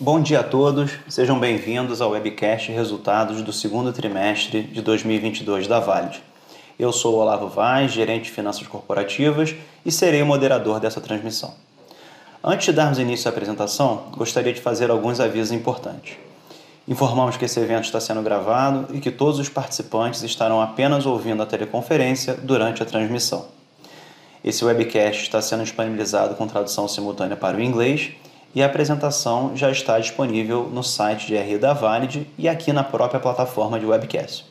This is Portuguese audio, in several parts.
Bom dia a todos, sejam bem-vindos ao webcast Resultados do segundo trimestre de 2022 da Valid. Eu sou Olavo Vaz, gerente de finanças corporativas e serei o moderador dessa transmissão. Antes de darmos início à apresentação, gostaria de fazer alguns avisos importantes. Informamos que esse evento está sendo gravado e que todos os participantes estarão apenas ouvindo a teleconferência durante a transmissão. Esse webcast está sendo disponibilizado com tradução simultânea para o inglês e a apresentação já está disponível no site de RI da Valid e aqui na própria plataforma de webcast.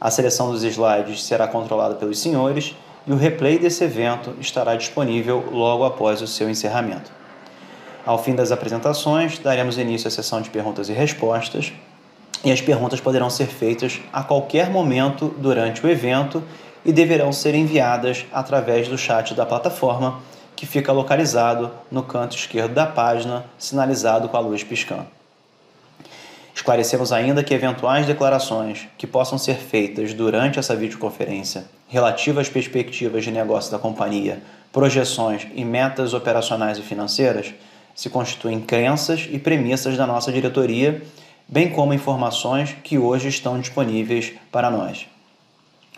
A seleção dos slides será controlada pelos senhores e o replay desse evento estará disponível logo após o seu encerramento. Ao fim das apresentações, daremos início à sessão de perguntas e respostas, e as perguntas poderão ser feitas a qualquer momento durante o evento e deverão ser enviadas através do chat da plataforma que fica localizado no canto esquerdo da página, sinalizado com a luz piscando. Esclarecemos ainda que eventuais declarações que possam ser feitas durante essa videoconferência relativas às perspectivas de negócio da companhia, projeções e metas operacionais e financeiras se constituem crenças e premissas da nossa diretoria, bem como informações que hoje estão disponíveis para nós.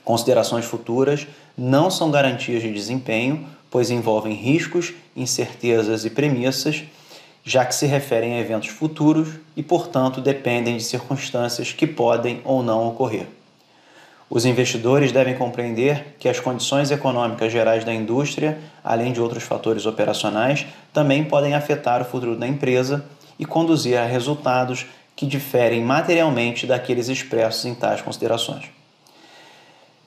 Considerações futuras não são garantias de desempenho pois envolvem riscos, incertezas e premissas, já que se referem a eventos futuros e, portanto, dependem de circunstâncias que podem ou não ocorrer. Os investidores devem compreender que as condições econômicas gerais da indústria, além de outros fatores operacionais, também podem afetar o futuro da empresa e conduzir a resultados que diferem materialmente daqueles expressos em tais considerações.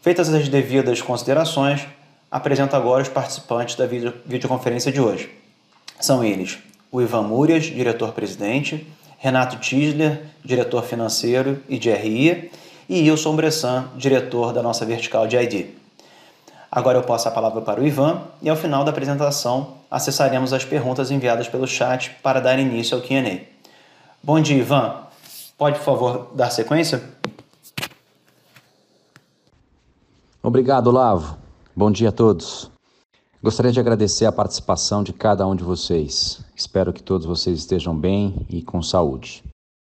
Feitas as devidas considerações, apresento agora os participantes da video, videoconferência de hoje. São eles o Ivan Múrias, diretor-presidente, Renato Tisler, diretor financeiro e de RI, e Wilson Bressan, diretor da nossa vertical de ID. Agora eu passo a palavra para o Ivan e ao final da apresentação acessaremos as perguntas enviadas pelo chat para dar início ao Q&A. Bom dia, Ivan. Pode, por favor, dar sequência? Obrigado, Lavo. Bom dia a todos. Gostaria de agradecer a participação de cada um de vocês. Espero que todos vocês estejam bem e com saúde.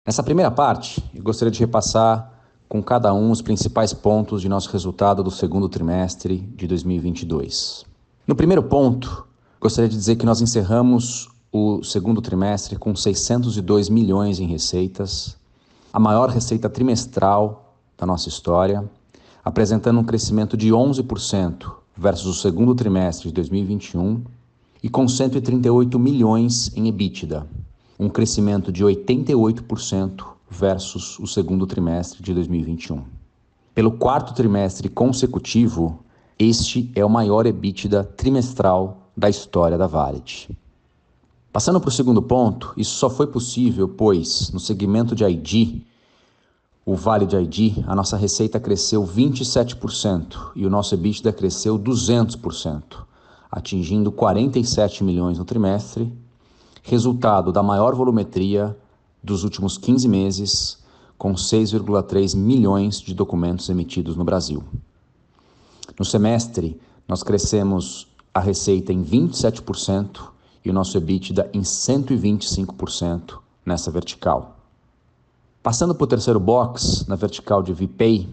Nessa primeira parte, eu gostaria de repassar com cada um os principais pontos de nosso resultado do segundo trimestre de 2022. No primeiro ponto, gostaria de dizer que nós encerramos o segundo trimestre com 602 milhões em receitas, a maior receita trimestral da nossa história apresentando um crescimento de 11% versus o segundo trimestre de 2021 e com 138 milhões em EBITDA, um crescimento de 88% versus o segundo trimestre de 2021. Pelo quarto trimestre consecutivo, este é o maior EBITDA trimestral da história da Valid. Passando para o segundo ponto, isso só foi possível pois, no segmento de ID, o Vale de ID, a nossa receita cresceu 27% e o nosso EBITDA cresceu 200%, atingindo 47 milhões no trimestre, resultado da maior volumetria dos últimos 15 meses, com 6,3 milhões de documentos emitidos no Brasil. No semestre, nós crescemos a receita em 27% e o nosso EBITDA em 125% nessa vertical. Passando para o terceiro box, na vertical de VPay,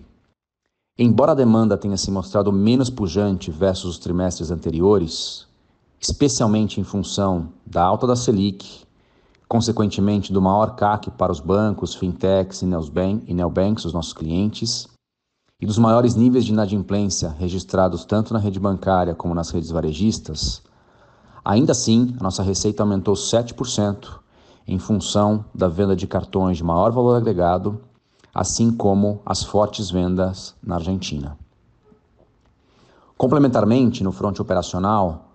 embora a demanda tenha se mostrado menos pujante versus os trimestres anteriores, especialmente em função da alta da Selic, consequentemente do maior CAC para os bancos, fintechs e neobanks, os nossos clientes, e dos maiores níveis de inadimplência registrados tanto na rede bancária como nas redes varejistas, ainda assim a nossa receita aumentou 7% em função da venda de cartões de maior valor agregado, assim como as fortes vendas na Argentina. Complementarmente, no fronte operacional,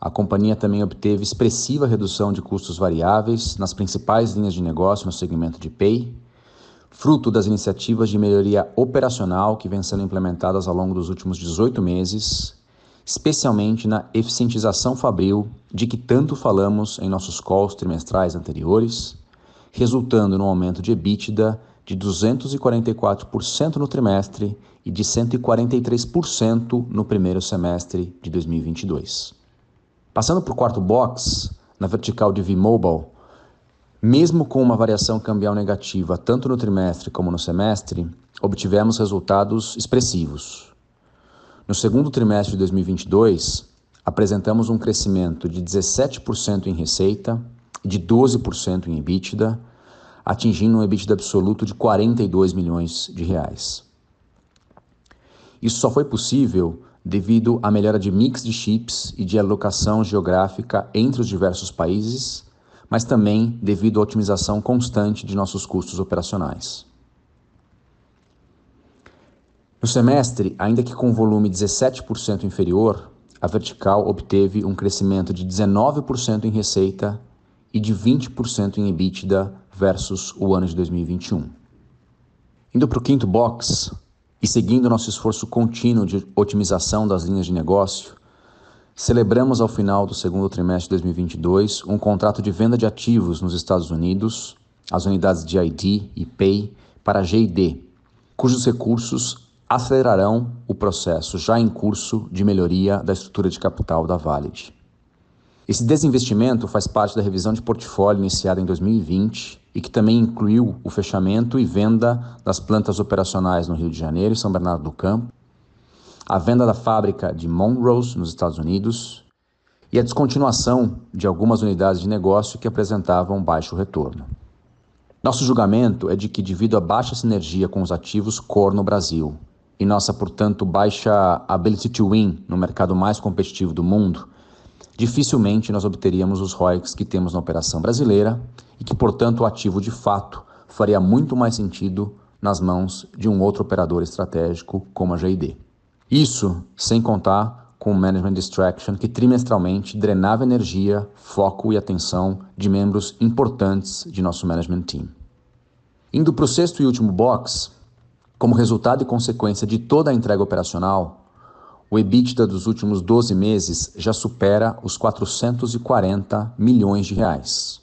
a companhia também obteve expressiva redução de custos variáveis nas principais linhas de negócio no segmento de Pay, fruto das iniciativas de melhoria operacional que vêm sendo implementadas ao longo dos últimos 18 meses especialmente na eficientização fabril de que tanto falamos em nossos calls trimestrais anteriores, resultando no aumento de EBITDA de 244% no trimestre e de 143% no primeiro semestre de 2022. Passando para o quarto box, na vertical de V-Mobile, Mesmo com uma variação cambial negativa tanto no trimestre como no semestre, obtivemos resultados expressivos. No segundo trimestre de 2022, apresentamos um crescimento de 17% em receita e de 12% em EBITDA, atingindo um EBITDA absoluto de 42 milhões de reais. Isso só foi possível devido à melhora de mix de chips e de alocação geográfica entre os diversos países mas também devido à otimização constante de nossos custos operacionais. No semestre, ainda que com volume 17% inferior, a vertical obteve um crescimento de 19% em receita e de 20% em EBITDA versus o ano de 2021. Indo para o quinto box e seguindo nosso esforço contínuo de otimização das linhas de negócio, Celebramos ao final do segundo trimestre de 2022 um contrato de venda de ativos nos Estados Unidos, as unidades de ID e PAY, para a GID, cujos recursos acelerarão o processo já em curso de melhoria da estrutura de capital da Valid. Esse desinvestimento faz parte da revisão de portfólio iniciada em 2020 e que também incluiu o fechamento e venda das plantas operacionais no Rio de Janeiro e São Bernardo do Campo, a venda da fábrica de Monrose, nos Estados Unidos, e a descontinuação de algumas unidades de negócio que apresentavam baixo retorno. Nosso julgamento é de que, devido à baixa sinergia com os ativos core no Brasil e nossa, portanto, baixa ability to win no mercado mais competitivo do mundo, dificilmente nós obteríamos os ROICs que temos na operação brasileira e que, portanto, o ativo de fato faria muito mais sentido nas mãos de um outro operador estratégico como a GID. Isso sem contar com o Management Distraction, que trimestralmente drenava energia, foco e atenção de membros importantes de nosso management team. Indo para o sexto e último box, como resultado e consequência de toda a entrega operacional, o EBITDA dos últimos 12 meses já supera os 440 milhões de reais.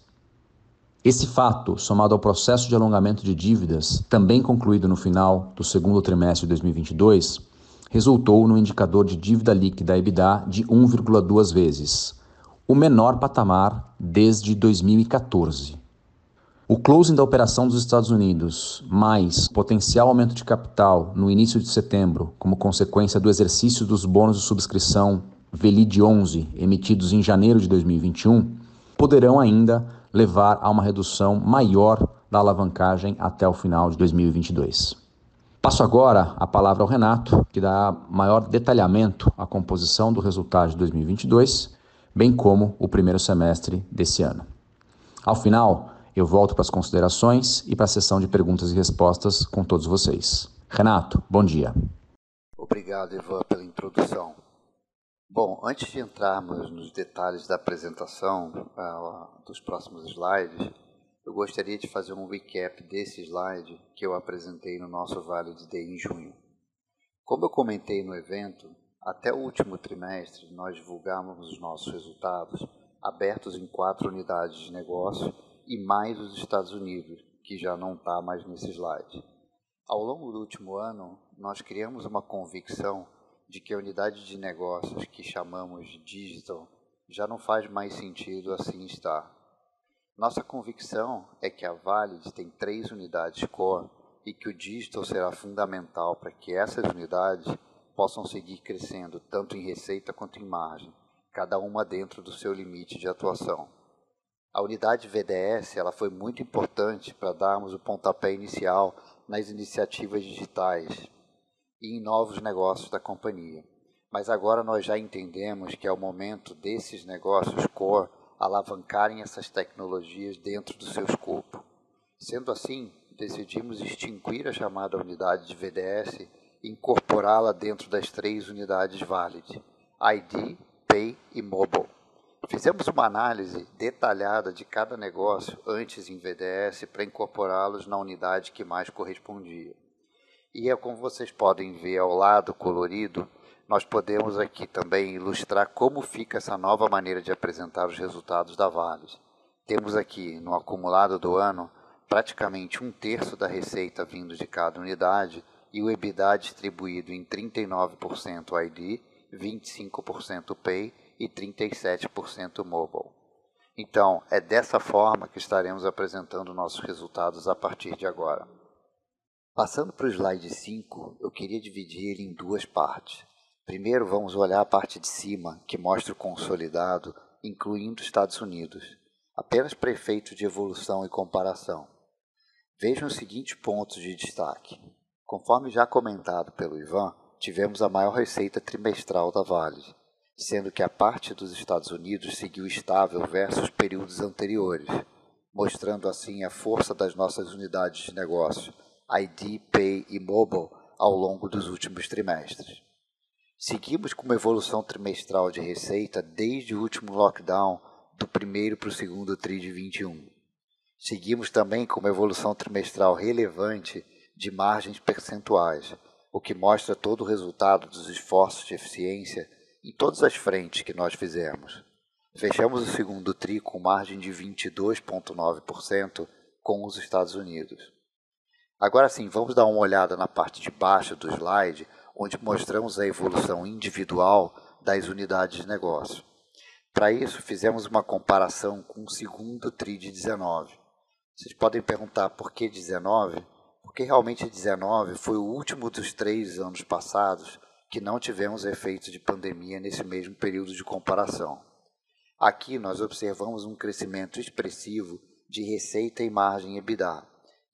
Esse fato, somado ao processo de alongamento de dívidas, também concluído no final do segundo trimestre de 2022, resultou no indicador de dívida líquida EBITDA de 1,2 vezes, o menor patamar desde 2014. O closing da operação dos Estados Unidos, mais potencial aumento de capital no início de setembro, como consequência do exercício dos bônus de subscrição VELID 11 emitidos em janeiro de 2021, poderão ainda levar a uma redução maior da alavancagem até o final de 2022. Passo agora a palavra ao Renato, que dá maior detalhamento à composição do resultado de 2022, bem como o primeiro semestre desse ano. Ao final, eu volto para as considerações e para a sessão de perguntas e respostas com todos vocês. Renato, bom dia. Obrigado, Ivan, pela introdução. Bom, antes de entrarmos nos detalhes da apresentação uh, dos próximos slides, eu gostaria de fazer um recap desse slide que eu apresentei no nosso Vale de Day em junho. Como eu comentei no evento, até o último trimestre nós divulgamos os nossos resultados abertos em quatro unidades de negócio e mais os Estados Unidos, que já não está mais nesse slide. Ao longo do último ano, nós criamos uma convicção de que a unidade de negócios que chamamos de digital já não faz mais sentido assim estar. Nossa convicção é que a Valid tem três unidades core e que o digital será fundamental para que essas unidades possam seguir crescendo tanto em receita quanto em margem, cada uma dentro do seu limite de atuação. A unidade VDS ela foi muito importante para darmos o pontapé inicial nas iniciativas digitais e em novos negócios da companhia. Mas agora nós já entendemos que é o momento desses negócios core alavancarem essas tecnologias dentro do seu escopo. Sendo assim, decidimos extinguir a chamada unidade de VDS e incorporá-la dentro das três unidades Valid, ID, Pay e Mobile. Fizemos uma análise detalhada de cada negócio antes em VDS para incorporá-los na unidade que mais correspondia. E é como vocês podem ver ao lado colorido, nós podemos aqui também ilustrar como fica essa nova maneira de apresentar os resultados da Vale. Temos aqui, no acumulado do ano, praticamente um terço da receita vindo de cada unidade e o EBITDA distribuído em 39% ID, 25% Pay e 37% Mobile. Então, é dessa forma que estaremos apresentando nossos resultados a partir de agora. Passando para o slide 5, eu queria dividir ele em duas partes. Primeiro, vamos olhar a parte de cima, que mostra o consolidado, incluindo Estados Unidos, apenas para efeito de evolução e comparação. Vejam os seguintes pontos de destaque. Conforme já comentado pelo Ivan, tivemos a maior receita trimestral da Vale, sendo que a parte dos Estados Unidos seguiu estável versus períodos anteriores, mostrando assim a força das nossas unidades de negócio ID, Pay e Mobile ao longo dos últimos trimestres. Seguimos com uma evolução trimestral de receita desde o último lockdown do primeiro para o segundo TRI de 21. Seguimos também com uma evolução trimestral relevante de margens percentuais, o que mostra todo o resultado dos esforços de eficiência em todas as frentes que nós fizemos. Fechamos o segundo TRI com margem de 22,9% com os Estados Unidos. Agora sim, vamos dar uma olhada na parte de baixo do slide, onde mostramos a evolução individual das unidades de negócio. Para isso, fizemos uma comparação com o segundo TRI de 19. Vocês podem perguntar por que 19? Porque realmente 19 foi o último dos três anos passados que não tivemos efeitos de pandemia nesse mesmo período de comparação. Aqui nós observamos um crescimento expressivo de receita e margem EBITDA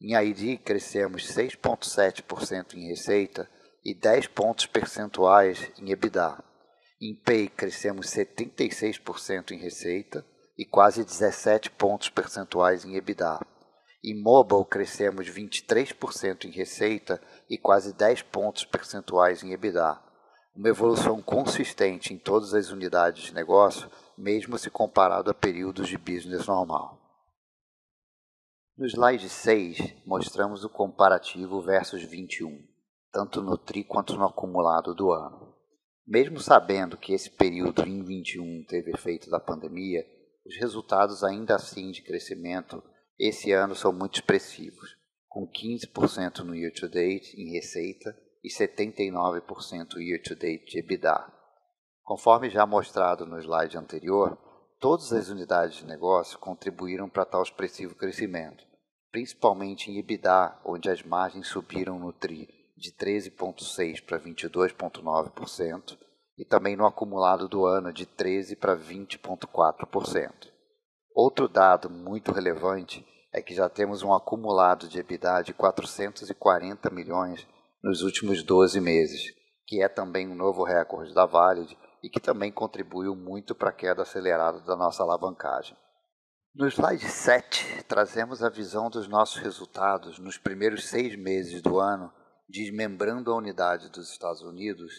em ID, crescemos 6,7% em receita e 10 pontos percentuais em EBITDA. Em Pay, crescemos 76% em receita e quase 17 pontos percentuais em EBITDA. Em Mobile, crescemos 23% em receita e quase 10 pontos percentuais em EBITDA. Uma evolução consistente em todas as unidades de negócio, mesmo se comparado a períodos de business normal. No slide 6, mostramos o comparativo versus 21, tanto no TRI quanto no acumulado do ano. Mesmo sabendo que esse período em 21 teve efeito da pandemia, os resultados ainda assim de crescimento esse ano são muito expressivos, com 15% no year to date em receita e 79% year to date de EBITDA. Conforme já mostrado no slide anterior, Todas as unidades de negócio contribuíram para tal expressivo crescimento, principalmente em EBITDA, onde as margens subiram no TRI de 13,6% para 22,9% e também no acumulado do ano de 13% para 20,4%. Outro dado muito relevante é que já temos um acumulado de EBITDA de 440 milhões nos últimos 12 meses, que é também um novo recorde da Valid e que também contribuiu muito para a queda acelerada da nossa alavancagem. No slide 7, trazemos a visão dos nossos resultados nos primeiros seis meses do ano, desmembrando a unidade dos Estados Unidos,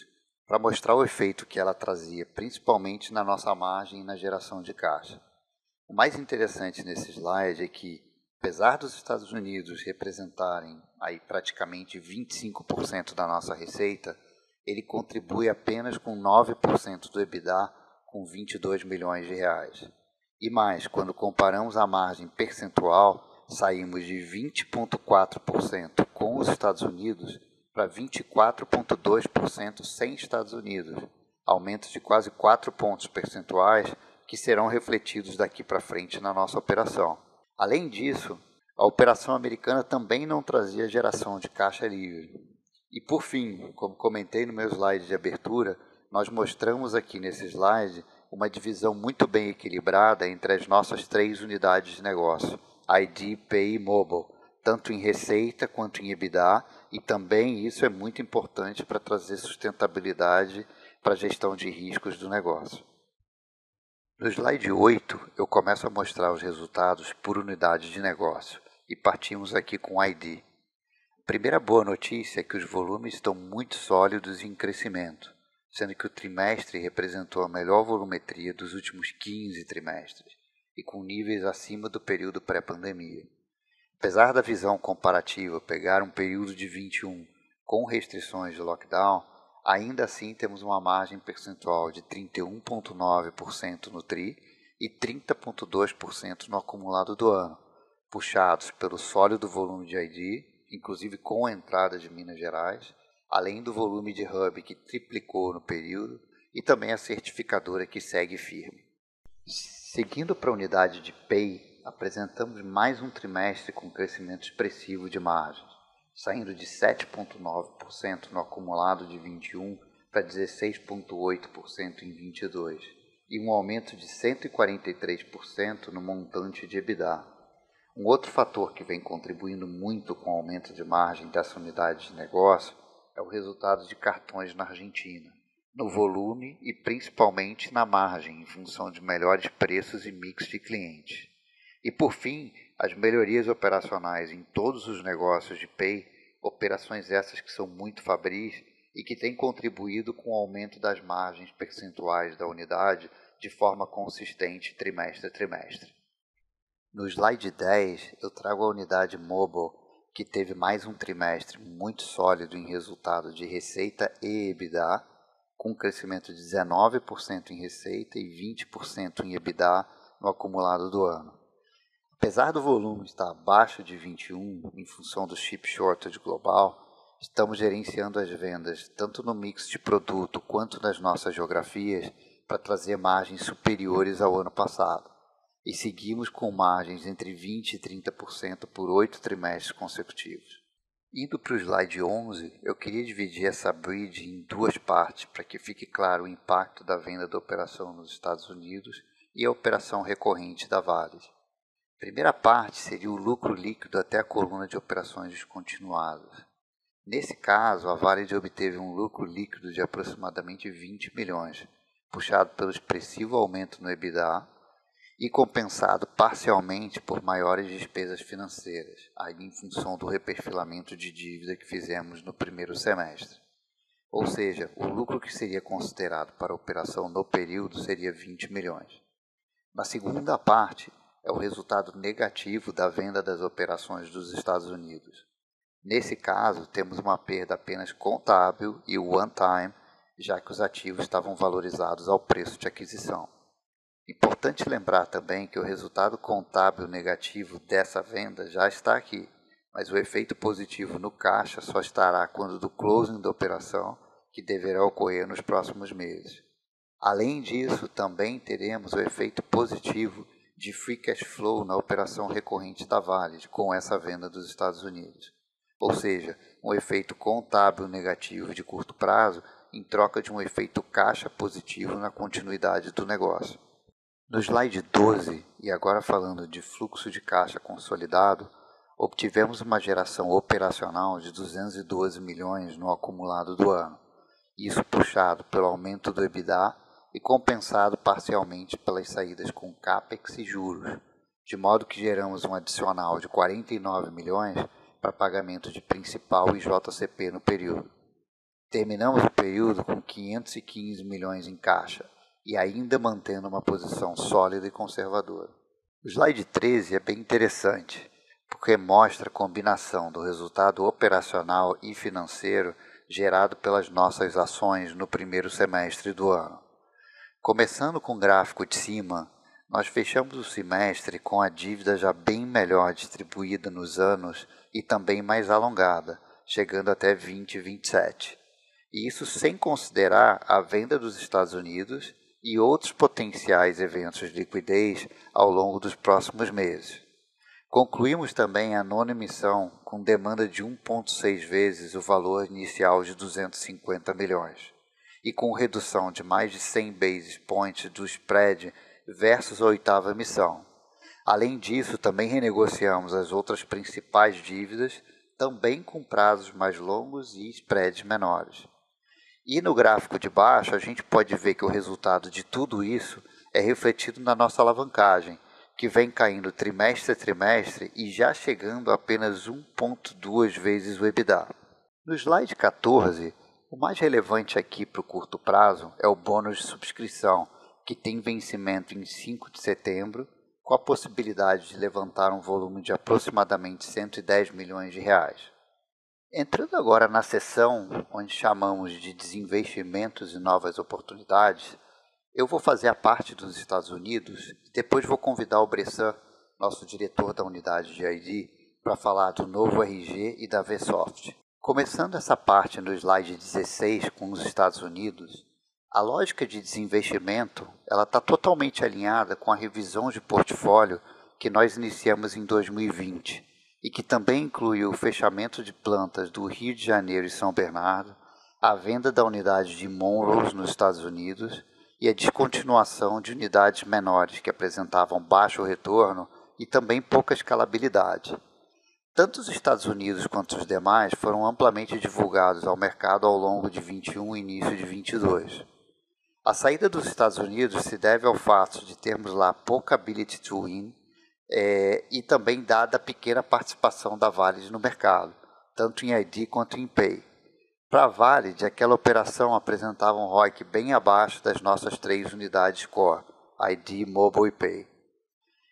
para mostrar o efeito que ela trazia, principalmente na nossa margem e na geração de caixa. O mais interessante nesse slide é que, apesar dos Estados Unidos representarem aí praticamente 25% da nossa receita, ele contribui apenas com 9% do EBITDA, com 22 milhões de reais. E mais, quando comparamos a margem percentual, saímos de 20,4% com os Estados Unidos para 24,2% sem Estados Unidos, aumento de quase 4 pontos percentuais que serão refletidos daqui para frente na nossa operação. Além disso, a operação americana também não trazia geração de caixa livre, e por fim, como comentei no meu slide de abertura, nós mostramos aqui nesse slide uma divisão muito bem equilibrada entre as nossas três unidades de negócio, ID, Pay e Mobile, tanto em receita quanto em EBITDA, e também isso é muito importante para trazer sustentabilidade para a gestão de riscos do negócio. No slide 8, eu começo a mostrar os resultados por unidade de negócio, e partimos aqui com ID. Primeira boa notícia é que os volumes estão muito sólidos em crescimento, sendo que o trimestre representou a melhor volumetria dos últimos 15 trimestres e com níveis acima do período pré-pandemia. Apesar da visão comparativa pegar um período de 21 com restrições de lockdown, ainda assim temos uma margem percentual de 31,9% no TRI e 30,2% no acumulado do ano, puxados pelo sólido volume de ID inclusive com a entrada de Minas Gerais, além do volume de hub que triplicou no período e também a certificadora que segue firme. Seguindo para a unidade de PEI, apresentamos mais um trimestre com crescimento expressivo de margens, saindo de 7,9% no acumulado de 21 para 16,8% em 22 e um aumento de 143% no montante de EBITDA. Um outro fator que vem contribuindo muito com o aumento de margem dessa unidade de negócio é o resultado de cartões na Argentina, no volume e principalmente na margem, em função de melhores preços e mix de clientes. E por fim, as melhorias operacionais em todos os negócios de Pay, operações essas que são muito fabris e que têm contribuído com o aumento das margens percentuais da unidade de forma consistente trimestre a trimestre. No slide 10, eu trago a unidade Mobile, que teve mais um trimestre muito sólido em resultado de receita e EBITDA, com um crescimento de 19% em receita e 20% em EBITDA no acumulado do ano. Apesar do volume estar abaixo de 21 em função do chip shortage global, estamos gerenciando as vendas tanto no mix de produto quanto nas nossas geografias para trazer margens superiores ao ano passado e seguimos com margens entre 20% e 30% por oito trimestres consecutivos. Indo para o slide 11, eu queria dividir essa bridge em duas partes para que fique claro o impacto da venda da operação nos Estados Unidos e a operação recorrente da Vale. Primeira parte seria o lucro líquido até a coluna de operações descontinuadas. Nesse caso, a Vale obteve um lucro líquido de aproximadamente 20 milhões, puxado pelo expressivo aumento no EBITDA e compensado parcialmente por maiores despesas financeiras, aí em função do reperfilamento de dívida que fizemos no primeiro semestre. Ou seja, o lucro que seria considerado para a operação no período seria 20 milhões. Na segunda parte, é o resultado negativo da venda das operações dos Estados Unidos. Nesse caso, temos uma perda apenas contábil e one-time, já que os ativos estavam valorizados ao preço de aquisição. Importante lembrar também que o resultado contábil negativo dessa venda já está aqui, mas o efeito positivo no caixa só estará quando do closing da operação, que deverá ocorrer nos próximos meses. Além disso, também teremos o efeito positivo de free cash flow na operação recorrente da Vale com essa venda dos Estados Unidos. Ou seja, um efeito contábil negativo de curto prazo em troca de um efeito caixa positivo na continuidade do negócio. No slide 12, e agora falando de fluxo de caixa consolidado, obtivemos uma geração operacional de 212 milhões no acumulado do ano, isso puxado pelo aumento do EBITDA e compensado parcialmente pelas saídas com CAPEX e juros, de modo que geramos um adicional de 49 milhões para pagamento de principal e JCP no período. Terminamos o período com 515 milhões em caixa, e ainda mantendo uma posição sólida e conservadora. O slide 13 é bem interessante, porque mostra a combinação do resultado operacional e financeiro gerado pelas nossas ações no primeiro semestre do ano. Começando com o gráfico de cima, nós fechamos o semestre com a dívida já bem melhor distribuída nos anos e também mais alongada, chegando até 2027. E isso sem considerar a venda dos Estados Unidos e outros potenciais eventos de liquidez ao longo dos próximos meses. Concluímos também a nona emissão com demanda de 1,6 vezes o valor inicial de 250 milhões e com redução de mais de 100 basis points do spread versus a oitava emissão. Além disso, também renegociamos as outras principais dívidas, também com prazos mais longos e spreads menores. E no gráfico de baixo, a gente pode ver que o resultado de tudo isso é refletido na nossa alavancagem, que vem caindo trimestre a trimestre e já chegando a apenas 1,2 vezes o EBITDA. No slide 14, o mais relevante aqui para o curto prazo é o bônus de subscrição, que tem vencimento em 5 de setembro, com a possibilidade de levantar um volume de aproximadamente 110 milhões de reais. Entrando agora na seção onde chamamos de desinvestimentos e novas oportunidades, eu vou fazer a parte dos Estados Unidos e depois vou convidar o Bressan, nosso diretor da unidade de ID, para falar do novo RG e da VSoft. Começando essa parte no slide 16 com os Estados Unidos, A lógica de desinvestimento ela está totalmente alinhada com a revisão de portfólio que nós iniciamos em 2020 e que também incluiu o fechamento de plantas do Rio de Janeiro e São Bernardo, a venda da unidade de Monroe nos Estados Unidos e a descontinuação de unidades menores que apresentavam baixo retorno e também pouca escalabilidade. Tanto os Estados Unidos quanto os demais foram amplamente divulgados ao mercado ao longo de 21 e início de 22. A saída dos Estados Unidos se deve ao fato de termos lá pouca ability to win é, e também dada a pequena participação da Valid no mercado, tanto em ID quanto em Pay. Para a Valid, aquela operação apresentava um ROIC bem abaixo das nossas três unidades core, ID, Mobile e Pay.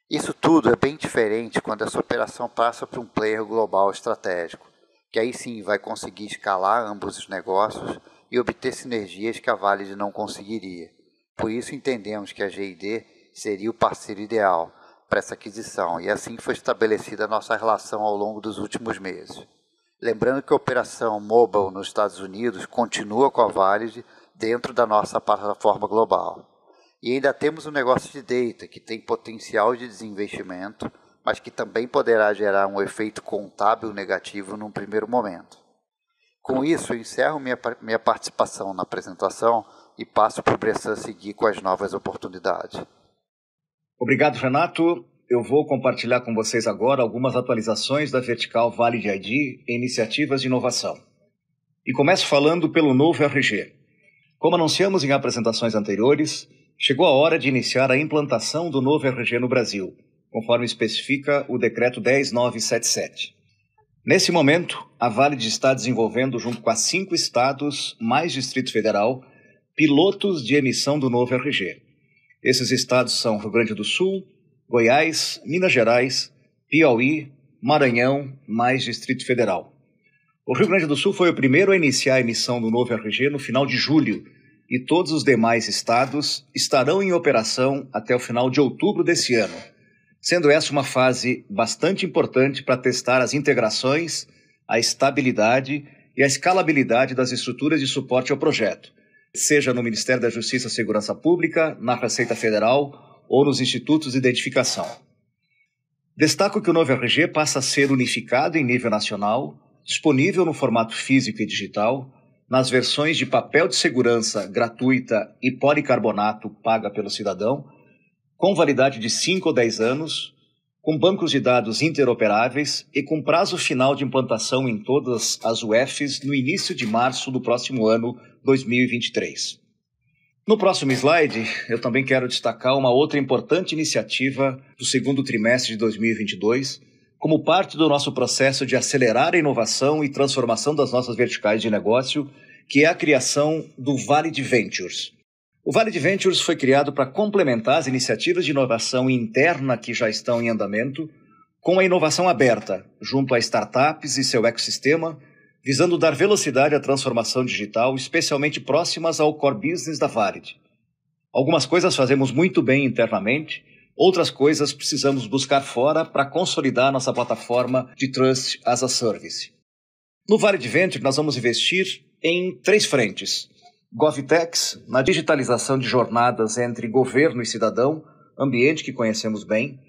Isso tudo é bem diferente quando essa operação passa para um player global estratégico, que aí sim vai conseguir escalar ambos os negócios e obter sinergias que a Valid não conseguiria. Por isso entendemos que a GID seria o parceiro ideal para essa aquisição e assim foi estabelecida a nossa relação ao longo dos últimos meses. Lembrando que a operação mobile nos Estados Unidos continua com a Valid dentro da nossa plataforma global. E ainda temos um negócio de data que tem potencial de desinvestimento, mas que também poderá gerar um efeito contábil negativo num primeiro momento. Com isso, encerro minha, minha participação na apresentação e passo para o Bressan seguir com as novas oportunidades. Obrigado, Renato. Eu vou compartilhar com vocês agora algumas atualizações da vertical Vale de ID e iniciativas de inovação. E começo falando pelo novo RG. Como anunciamos em apresentações anteriores, chegou a hora de iniciar a implantação do novo RG no Brasil, conforme especifica o decreto 10977. Nesse momento, a Vale está desenvolvendo, junto com as cinco estados mais Distrito Federal, pilotos de emissão do novo RG. Esses estados são Rio Grande do Sul, Goiás, Minas Gerais, Piauí, Maranhão, mais Distrito Federal. O Rio Grande do Sul foi o primeiro a iniciar a emissão do novo RG no final de julho, e todos os demais estados estarão em operação até o final de outubro desse ano, sendo essa uma fase bastante importante para testar as integrações, a estabilidade e a escalabilidade das estruturas de suporte ao projeto, seja no Ministério da Justiça e Segurança Pública, na Receita Federal ou nos institutos de identificação. Destaco que o novo RG passa a ser unificado em nível nacional, disponível no formato físico e digital, nas versões de papel de segurança gratuita e policarbonato paga pelo cidadão, com validade de 5 ou 10 anos, com bancos de dados interoperáveis e com prazo final de implantação em todas as UFs no início de março do próximo ano 2023. No próximo slide, eu também quero destacar uma outra importante iniciativa do segundo trimestre de 2022, como parte do nosso processo de acelerar a inovação e transformação das nossas verticais de negócio, que é a criação do Vale de Ventures. O Vale de Ventures foi criado para complementar as iniciativas de inovação interna que já estão em andamento, com a inovação aberta, junto a startups e seu ecossistema, visando dar velocidade à transformação digital, especialmente próximas ao core business da Varid. Algumas coisas fazemos muito bem internamente, outras coisas precisamos buscar fora para consolidar nossa plataforma de Trust as a Service. No Varid Venture, nós vamos investir em três frentes. GovTechs, na digitalização de jornadas entre governo e cidadão, ambiente que conhecemos bem,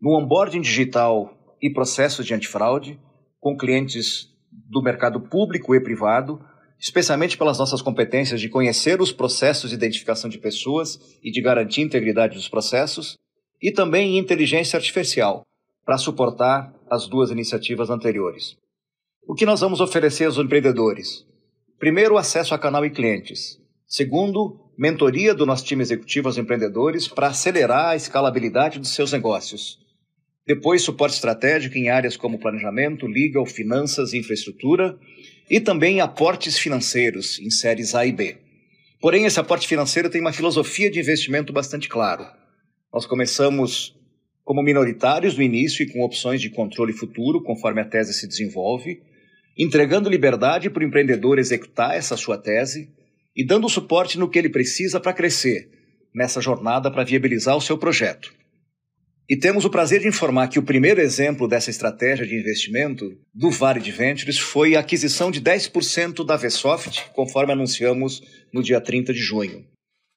no onboarding digital e processos de antifraude, com clientes do mercado público e privado, especialmente pelas nossas competências de conhecer os processos de identificação de pessoas e de garantir a integridade dos processos, e também em inteligência artificial, para suportar as duas iniciativas anteriores. O que nós vamos oferecer aos empreendedores? Primeiro, acesso a canal e clientes. Segundo, mentoria do nosso time executivo aos empreendedores para acelerar a escalabilidade dos seus negócios. Depois, suporte estratégico em áreas como planejamento, legal, finanças e infraestrutura. E também aportes financeiros em séries A e B. Porém, esse aporte financeiro tem uma filosofia de investimento bastante claro. Nós começamos como minoritários no início e com opções de controle futuro, conforme a tese se desenvolve, entregando liberdade para o empreendedor executar essa sua tese e dando suporte no que ele precisa para crescer nessa jornada para viabilizar o seu projeto. E temos o prazer de informar que o primeiro exemplo dessa estratégia de investimento do Vale de Ventures foi a aquisição de 10% da Vsoft, conforme anunciamos no dia 30 de junho.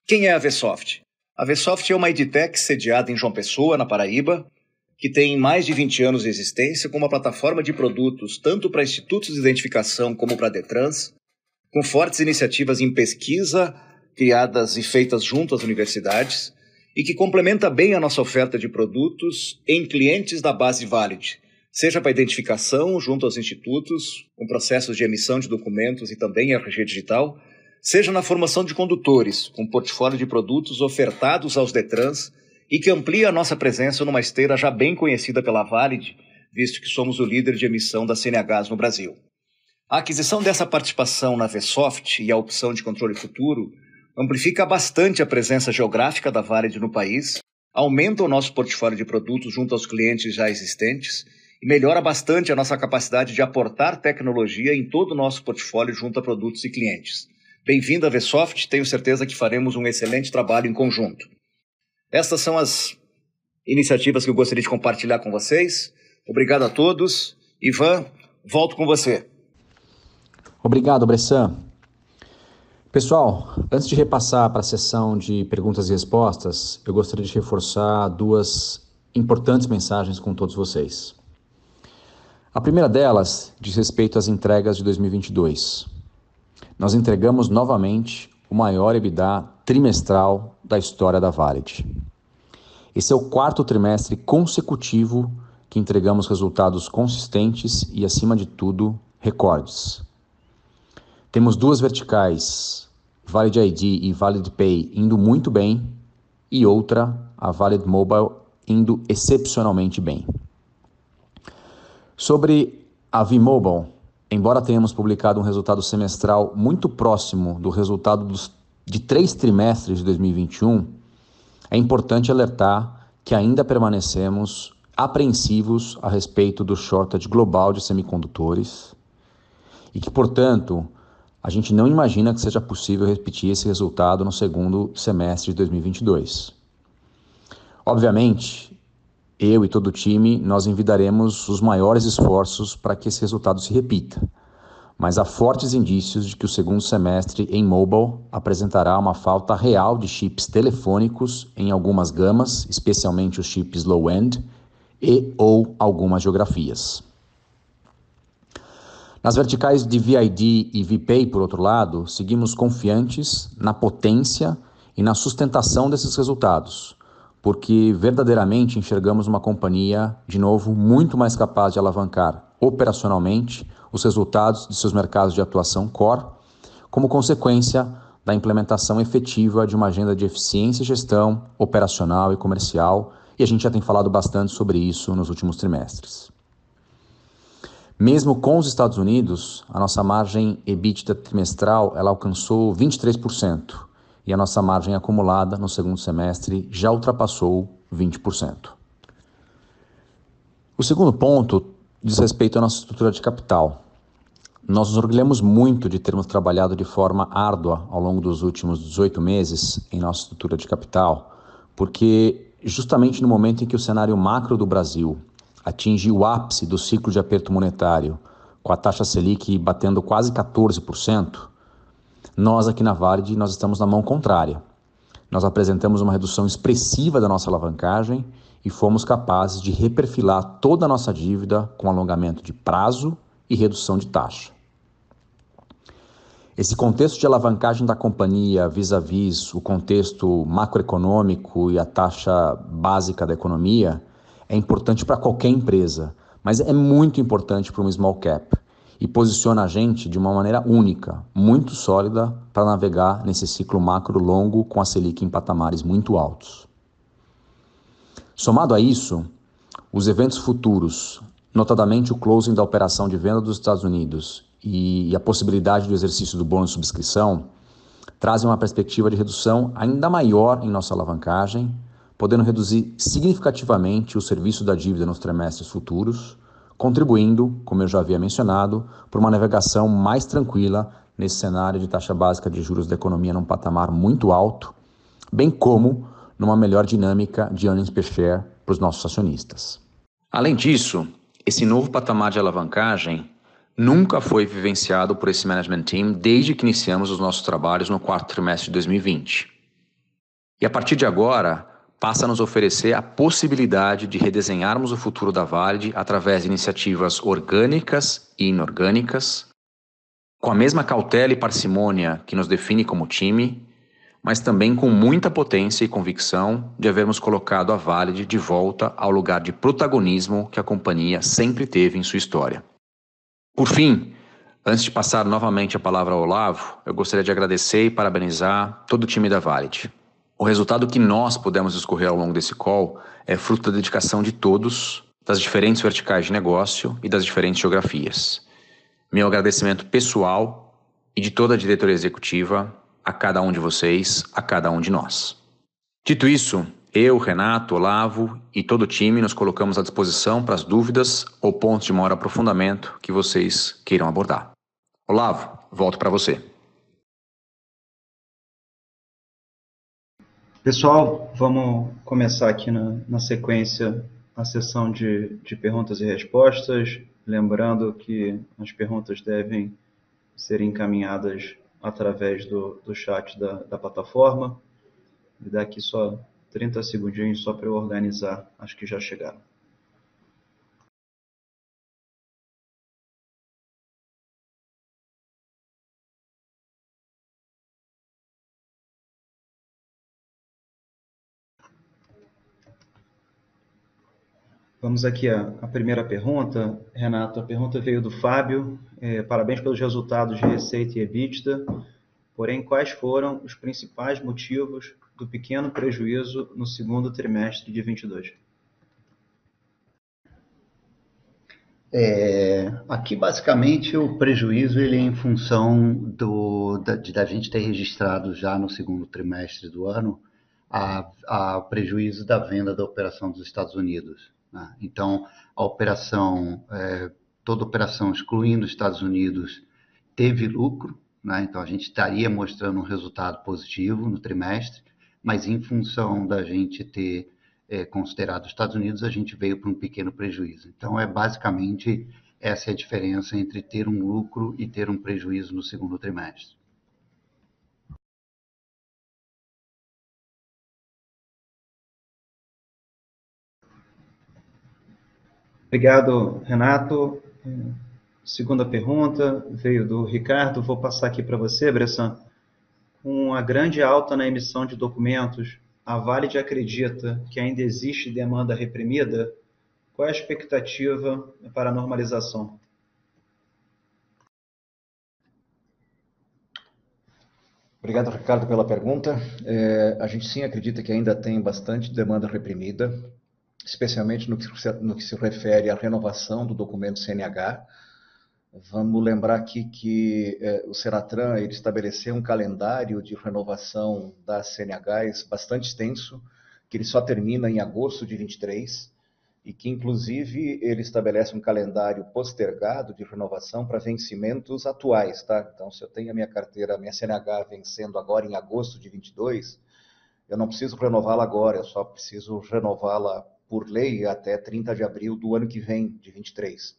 Quem é a Vsoft? A Vsoft é uma edtech sediada em João Pessoa, na Paraíba, que tem mais de 20 anos de existência, com uma plataforma de produtos tanto para institutos de identificação como para Detrans, com fortes iniciativas em pesquisa criadas e feitas junto às universidades, e que complementa bem a nossa oferta de produtos em clientes da base Valid, seja para identificação junto aos institutos, com processos de emissão de documentos e também RG digital, seja na formação de condutores, com portfólio de produtos ofertados aos Detrans e que amplia a nossa presença numa esteira já bem conhecida pela Valid, visto que somos o líder de emissão da CNHs no Brasil. A aquisição dessa participação na Vsoft e a opção de controle futuro amplifica bastante a presença geográfica da Valid no país, aumenta o nosso portfólio de produtos junto aos clientes já existentes e melhora bastante a nossa capacidade de aportar tecnologia em todo o nosso portfólio junto a produtos e clientes. Bem-vindo à Vsoft, tenho certeza que faremos um excelente trabalho em conjunto. Estas são as iniciativas que eu gostaria de compartilhar com vocês. Obrigado a todos. Ivan, volto com você. Obrigado, Bressan. Pessoal, antes de repassar para a sessão de perguntas e respostas, eu gostaria de reforçar duas importantes mensagens com todos vocês. A primeira delas diz respeito às entregas de 2022. Nós entregamos novamente o maior EBITDA trimestral da história da Valid. Esse é o quarto trimestre consecutivo que entregamos resultados consistentes e, acima de tudo, recordes. Temos duas verticais, Valid ID e Valid Pay, indo muito bem, e outra, a Valid Mobile, indo excepcionalmente bem. Sobre a V-Mobile, embora tenhamos publicado um resultado semestral muito próximo do resultado dos, de três trimestres de 2021, é importante alertar que ainda permanecemos apreensivos a respeito do shortage global de semicondutores e que, portanto, a gente não imagina que seja possível repetir esse resultado no segundo semestre de 2022. Obviamente, eu e todo o time, nós envidaremos os maiores esforços para que esse resultado se repita. Mas há fortes indícios de que o segundo semestre em mobile apresentará uma falta real de chips telefônicos em algumas gamas, especialmente os chips low-end e ou algumas geografias. Nas verticais de VID e VPay, por outro lado, seguimos confiantes na potência e na sustentação desses resultados, porque verdadeiramente enxergamos uma companhia, de novo, muito mais capaz de alavancar operacionalmente os resultados de seus mercados de atuação core, como consequência da implementação efetiva de uma agenda de eficiência e gestão operacional e comercial, e a gente já tem falado bastante sobre isso nos últimos trimestres. Mesmo com os Estados Unidos, a nossa margem EBITDA trimestral ela alcançou 23% e a nossa margem acumulada no segundo semestre já ultrapassou 20%. O segundo ponto diz respeito à nossa estrutura de capital. Nós nos orgulhamos muito de termos trabalhado de forma árdua ao longo dos últimos 18 meses em nossa estrutura de capital, porque justamente no momento em que o cenário macro do Brasil atinge o ápice do ciclo de aperto monetário, com a taxa Selic batendo quase 14%, nós aqui na Vard nós estamos na mão contrária. Nós apresentamos uma redução expressiva da nossa alavancagem e fomos capazes de reperfilar toda a nossa dívida com alongamento de prazo e redução de taxa. Esse contexto de alavancagem da companhia vis-à-vis -vis o contexto macroeconômico e a taxa básica da economia é importante para qualquer empresa, mas é muito importante para um small cap e posiciona a gente de uma maneira única, muito sólida para navegar nesse ciclo macro longo com a Selic em patamares muito altos. Somado a isso, os eventos futuros, notadamente o closing da operação de venda dos Estados Unidos e a possibilidade do exercício do bônus subscrição, trazem uma perspectiva de redução ainda maior em nossa alavancagem podendo reduzir significativamente o serviço da dívida nos trimestres futuros, contribuindo, como eu já havia mencionado, para uma navegação mais tranquila nesse cenário de taxa básica de juros da economia num patamar muito alto, bem como numa melhor dinâmica de earnings per share para os nossos acionistas. Além disso, esse novo patamar de alavancagem nunca foi vivenciado por esse management team desde que iniciamos os nossos trabalhos no quarto trimestre de 2020. E a partir de agora, passa a nos oferecer a possibilidade de redesenharmos o futuro da Valide através de iniciativas orgânicas e inorgânicas, com a mesma cautela e parcimônia que nos define como time, mas também com muita potência e convicção de havermos colocado a Valide de volta ao lugar de protagonismo que a companhia sempre teve em sua história. Por fim, antes de passar novamente a palavra ao Olavo, eu gostaria de agradecer e parabenizar todo o time da Valid. O resultado que nós pudemos escorrer ao longo desse call é fruto da dedicação de todos, das diferentes verticais de negócio e das diferentes geografias. Meu agradecimento pessoal e de toda a diretoria executiva a cada um de vocês, a cada um de nós. Dito isso, eu, Renato, Olavo e todo o time nos colocamos à disposição para as dúvidas ou pontos de maior aprofundamento que vocês queiram abordar. Olavo, volto para você. Pessoal, vamos começar aqui na, na sequência a sessão de, de perguntas e respostas. Lembrando que as perguntas devem ser encaminhadas através do, do chat da, da plataforma. Dá aqui só 30 segundinhos só para eu organizar as que já chegaram. Vamos aqui à, à, primeira pergunta. Renato, a pergunta veio do Fábio. É, parabéns pelos resultados de receita e EBITDA. Porém, quais foram os principais motivos do pequeno prejuízo no segundo trimestre de 22? É, aqui, basicamente, o prejuízo ele é em função do, da, de, da gente ter registrado já no segundo trimestre do ano a, a prejuízo da venda da operação dos Estados Unidos. Né? Então, a operação, é, toda operação excluindo os Estados Unidos, teve lucro, né? então a gente estaria mostrando um resultado positivo no trimestre, mas em função da gente ter é, considerado os Estados Unidos, a gente veio para um pequeno prejuízo. Então, é basicamente essa é a diferença entre ter um lucro e ter um prejuízo no segundo trimestre. Obrigado, Renato. Segunda pergunta veio do Ricardo. Vou passar aqui para você, Bressan. Com a grande alta na emissão de documentos, a Valid acredita que ainda existe demanda reprimida? Qual é a expectativa para a normalização? Obrigado, Ricardo, pela pergunta. É, a gente sim acredita que ainda tem bastante demanda reprimida especialmente no que, no que se refere à renovação do documento CNH. Vamos lembrar aqui que eh, o Senatran ele estabeleceu um calendário de renovação das CNHs bastante extenso, que ele só termina em agosto de 23, e que, inclusive, ele estabelece um calendário postergado de renovação para vencimentos atuais. Tá? Então, se eu tenho a minha carteira, a minha CNH vencendo agora em agosto de 22, eu não preciso renová-la agora, eu só preciso renová-la por lei até 30 de abril do ano que vem, de 23.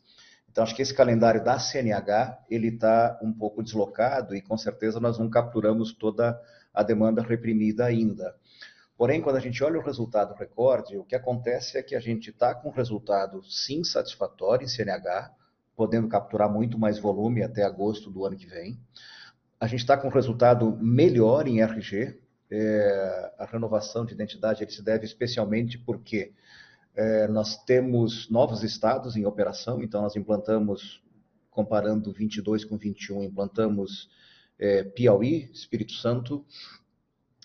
Então, acho que esse calendário da CNH, ele está um pouco deslocado e, com certeza, nós não capturamos toda a demanda reprimida ainda. Porém, quando a gente olha o resultado recorde, o que acontece é que a gente está com um resultado, sim, satisfatório em CNH, podendo capturar muito mais volume até agosto do ano que vem. A gente está com um resultado melhor em RG, é, a renovação de identidade ele se deve especialmente porque é, nós temos novos estados em operação, então nós implantamos, comparando 22 com 21, implantamos é, Piauí, Espírito Santo,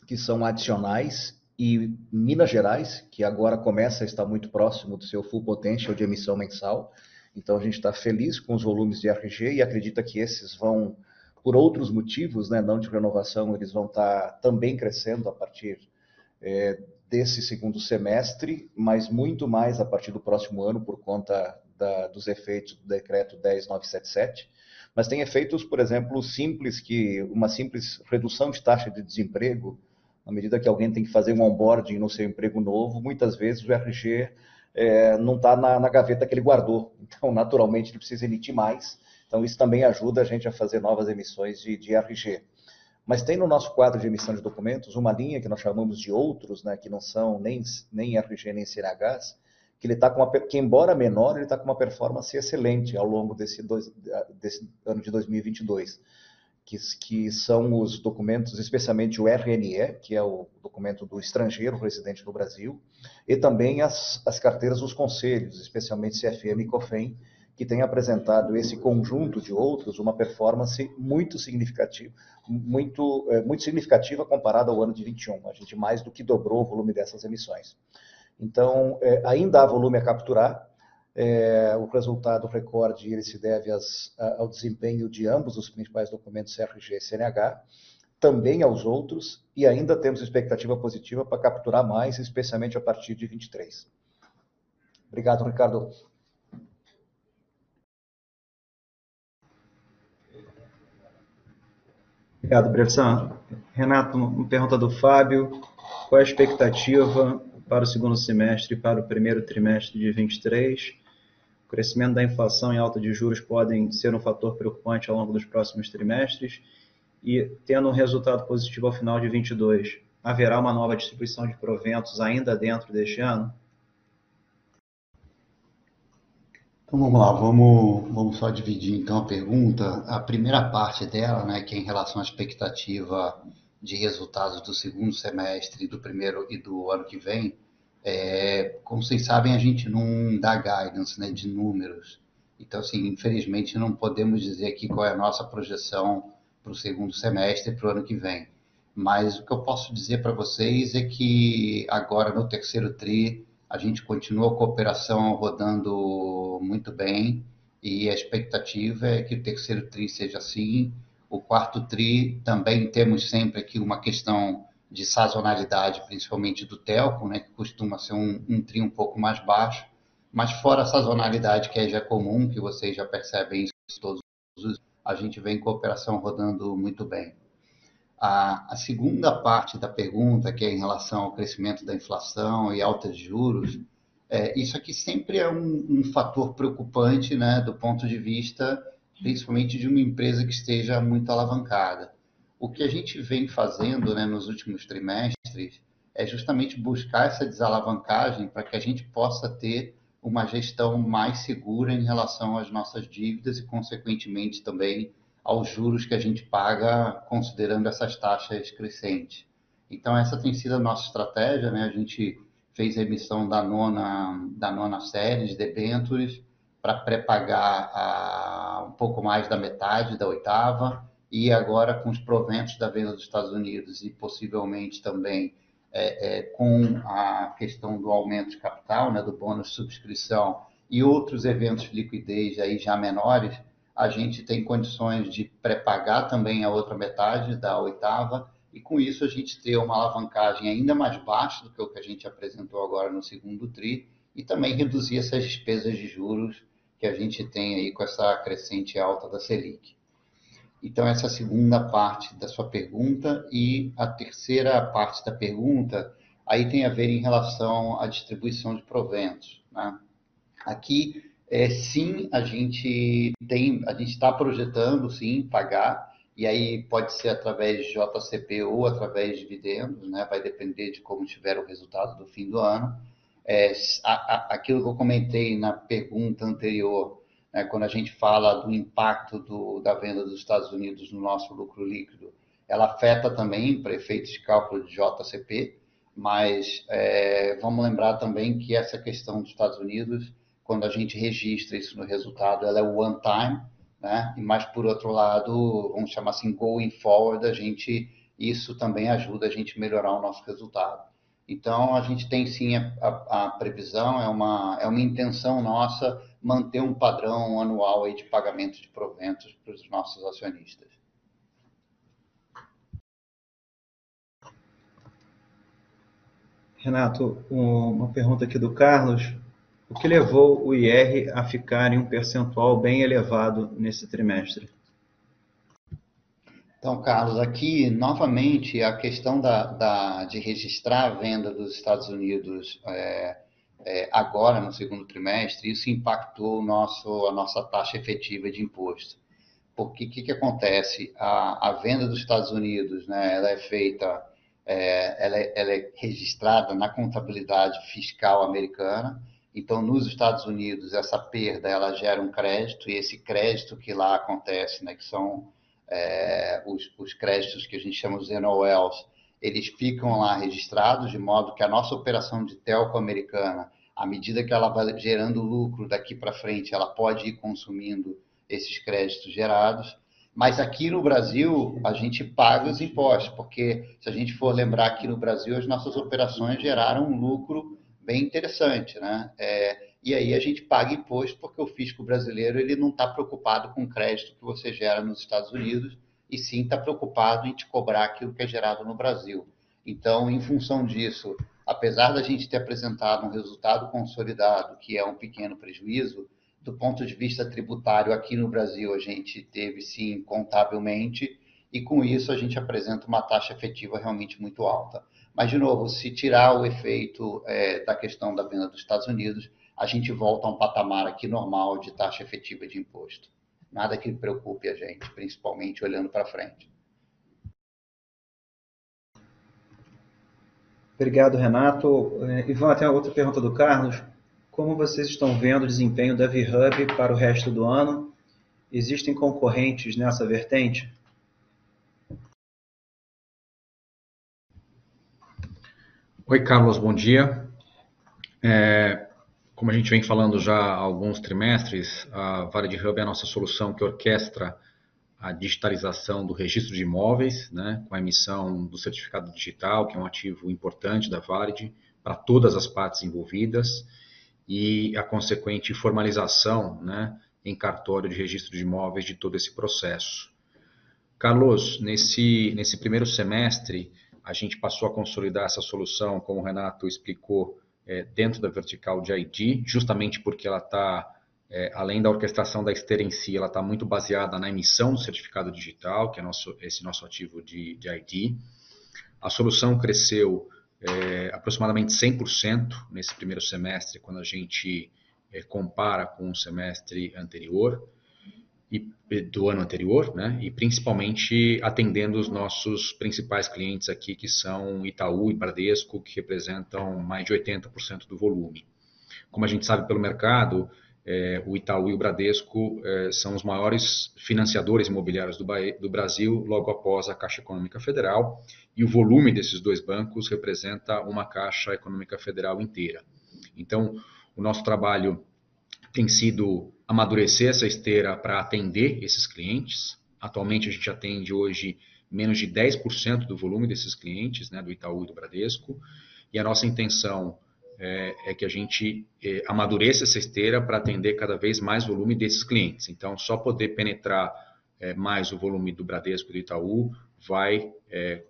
que são adicionais, e Minas Gerais, que agora começa a estar muito próximo do seu full potential de emissão mensal. Então a gente está feliz com os volumes de RG e acredita que esses vão por outros motivos, né, não de renovação, eles vão estar tá também crescendo a partir é, desse segundo semestre, mas muito mais a partir do próximo ano por conta da, dos efeitos do decreto 10977. Mas tem efeitos, por exemplo, simples que uma simples redução de taxa de desemprego À medida que alguém tem que fazer um onboarding no seu emprego novo, muitas vezes o RG é, não está na, na, gaveta que ele guardou. Então, naturalmente, ele precisa emitir mais. Então, isso também ajuda a gente a fazer novas emissões de, de RG. Mas tem no nosso quadro de emissão de documentos uma linha que nós chamamos de outros, né, que não são nem, nem RG nem CNHs, que ele está com uma, que embora menor, ele está com uma performance excelente ao longo desse, dois, desse ano de 2022 que, que são os documentos, especialmente o RNE, que é o documento do estrangeiro residente no Brasil, e também as, as carteiras dos conselhos, especialmente CFM e COFEM, que têm apresentado esse conjunto de outros uma performance muito significativa, muito, é, muito significativa comparada ao ano de 21. A gente mais do que dobrou o volume dessas emissões. Então, é, ainda há volume a capturar, é, o resultado recorde ele se deve ao desempenho de ambos os principais documentos CRG e CNH, também aos outros, e ainda temos expectativa positiva para capturar mais, especialmente a partir de 23. Obrigado, Ricardo. Obrigado, Brevsan. Renato, uma pergunta do Fábio. Qual a expectativa para o segundo semestre e para o primeiro trimestre de 23? crescimento da inflação e alta de juros podem ser um fator preocupante ao longo dos próximos trimestres e, tendo um resultado positivo ao final de 22, haverá uma nova distribuição de proventos ainda dentro deste ano? Então vamos lá, vamos, vamos só dividir então a pergunta. A primeira parte dela, né, que é em relação à expectativa de resultados do segundo semestre, do primeiro e do ano que vem, é, como vocês sabem, a gente não dá guidance né, de números. Então, assim, infelizmente, não podemos dizer aqui qual é a nossa projeção para o segundo semestre e para o ano que vem. Mas o que eu posso dizer para vocês é que agora no terceiro TRI a gente continua a cooperação rodando muito bem e a expectativa é que o terceiro TRI seja assim. O quarto TRI também temos sempre aqui uma questão de sazonalidade, principalmente do telco, né, que costuma ser um, um trio um pouco mais baixo, mas fora a sazonalidade que é já comum, que vocês já percebem todos os a gente vem cooperação rodando muito bem. A, a, segunda parte da pergunta, que é em relação ao crescimento da inflação e alta de juros, é, isso aqui sempre é um, um fator preocupante, né, do ponto de vista, principalmente de uma empresa que esteja muito alavancada. O que a gente vem fazendo né, nos últimos trimestres é justamente buscar essa desalavancagem para que a gente possa ter uma gestão mais segura em relação às nossas dívidas e, consequentemente, também aos juros que a gente paga considerando essas taxas crescentes. Então, essa tem sido a nossa estratégia. Né? A gente fez a emissão da nona, da nona série de debêntures para pré-pagar um pouco mais da metade da oitava e agora com os proventos da venda dos Estados Unidos e possivelmente também é, é, com a questão do aumento de capital, né, do bônus de subscrição e outros eventos de liquidez aí já menores, a gente tem condições de pré-pagar também a outra metade da oitava e com isso a gente ter uma alavancagem ainda mais baixa do que o que a gente apresentou agora no segundo TRI e também reduzir essas despesas de juros que a gente tem aí com essa crescente alta da Selic. Então, essa é a segunda parte da sua pergunta. E a terceira parte da pergunta, aí tem a ver em relação à distribuição de proventos. Né? Aqui, é, sim, a gente tem, a gente está projetando, sim, pagar, e aí pode ser através de JCP ou através de dividendos, né? vai depender de como estiver o resultado do fim do ano. É, a, a, aquilo que eu comentei na pergunta anterior, né, quando a gente fala do impacto do, da venda dos Estados Unidos no nosso lucro líquido, ela afeta também para efeitos de cálculo de JCP, mas é, vamos lembrar também que essa questão dos Estados Unidos, quando a gente registra isso no resultado, ela é one time, né? Mas por outro lado, vamos chamar assim, going forward, a gente isso também ajuda a gente a melhorar o nosso resultado. Então a gente tem sim a, a, a previsão, é uma é uma intenção nossa manter um padrão anual aí de pagamento de proventos para os nossos acionistas. Renato, uma pergunta aqui do Carlos. O que levou o IR a ficar em um percentual bem elevado nesse trimestre? Então, Carlos, aqui novamente a questão da, da de registrar a venda dos Estados Unidos é, é, agora no segundo trimestre, isso impactou nosso, a nossa taxa efetiva de imposto. Porque o que, que acontece? A, a, venda dos Estados Unidos, né, ela é feita, é, ela, é, ela é registrada na contabilidade fiscal americana. Então, nos Estados Unidos, essa perda ela gera um crédito e esse crédito que lá acontece, né, que são é, os, os, créditos que a gente chama de NOLs, eles ficam lá registrados, de modo que a nossa operação de telco americana, à medida que ela vai gerando lucro daqui para frente, ela pode ir consumindo esses créditos gerados. Mas aqui no Brasil, a gente paga os impostos, porque se a gente for lembrar aqui no Brasil, as nossas operações geraram um lucro bem interessante, né? É, e aí a gente paga imposto porque o fisco brasileiro ele não está preocupado com o crédito que você gera nos Estados Unidos e sim está preocupado em te cobrar aquilo que é gerado no Brasil. Então, em função disso, apesar da gente ter apresentado um resultado consolidado que é um pequeno prejuízo, do ponto de vista tributário aqui no Brasil a gente teve sim contabilmente e com isso a gente apresenta uma taxa efetiva realmente muito alta. Mas, de novo, se tirar o efeito é, da questão da venda dos Estados Unidos, a gente volta a um patamar aqui normal de taxa efetiva de imposto. Nada que preocupe a gente, principalmente olhando para frente. Obrigado, Renato. É, Ivan, tem outra pergunta do Carlos. Como vocês estão vendo o desempenho da VHub para o resto do ano? Existem concorrentes nessa vertente? Oi, Carlos, bom dia. É, como a gente vem falando já há alguns trimestres, a Valid Hub é a nossa solução que orquestra a digitalização do registro de imóveis, né, com a emissão do certificado digital, que é um ativo importante da Valid para todas as partes envolvidas, e a consequente formalização né, em cartório de registro de imóveis de todo esse processo. Carlos, nesse, nesse primeiro semestre, a gente passou a consolidar essa solução, como o Renato explicou, é, dentro da vertical de ID, justamente porque ela está, é, além da orquestração da esteira em si, ela está muito baseada na emissão do certificado digital, que é nosso, esse nosso ativo de, de ID. A solução cresceu é, aproximadamente 100% nesse primeiro semestre, quando a gente é, compara com o semestre anterior e, do ano anterior, né? E principalmente atendendo os nossos principais clientes aqui, que são Itaú e Bradesco, que representam mais de 80% do volume. Como a gente sabe pelo mercado, é, o Itaú e o Bradesco é, são os maiores financiadores imobiliários do, do, Brasil, logo após a Caixa Econômica Federal, e o volume desses dois bancos representa uma Caixa Econômica Federal inteira. Então, o nosso trabalho tem sido amadurecer essa esteira para atender esses clientes. Atualmente a gente atende hoje menos de 10% do volume desses clientes, né, do Itaú e do Bradesco, e a nossa intenção é, é que a gente é, amadureça essa esteira para atender cada vez mais volume desses clientes. Então, só poder penetrar é, mais o volume do Bradesco e do Itaú vai é,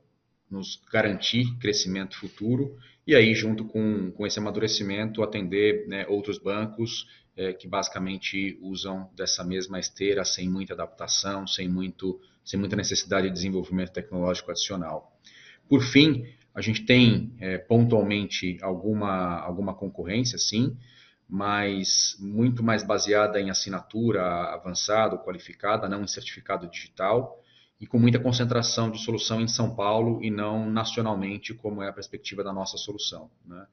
nos garantir crescimento futuro e aí, junto com, com esse amadurecimento, atender né, outros bancos é, que basicamente usam dessa mesma esteira sem muita adaptação, sem, muito, sem muita necessidade de desenvolvimento tecnológico adicional. Por fim, a gente tem é, pontualmente alguma, alguma concorrência, sim, mas muito mais baseada em assinatura avançada ou qualificada, não em certificado digital, e com muita concentração de solução em São Paulo e não nacionalmente, como é a perspectiva da nossa solução. Né?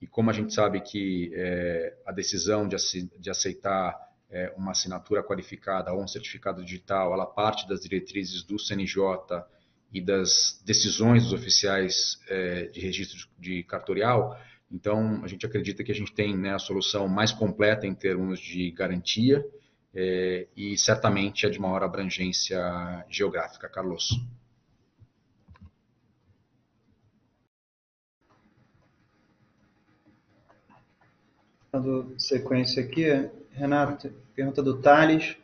E como a gente sabe que é, a decisão de, de aceitar é, uma assinatura qualificada ou um certificado digital, ela parte das diretrizes do CNJ e das decisões dos oficiais é, de registro de cartorial, então a gente acredita que a gente tem né, a solução mais completa em termos de garantia é, e certamente é de maior abrangência geográfica. Carlos. Dando sequência aqui, Renato, pergunta do Thales.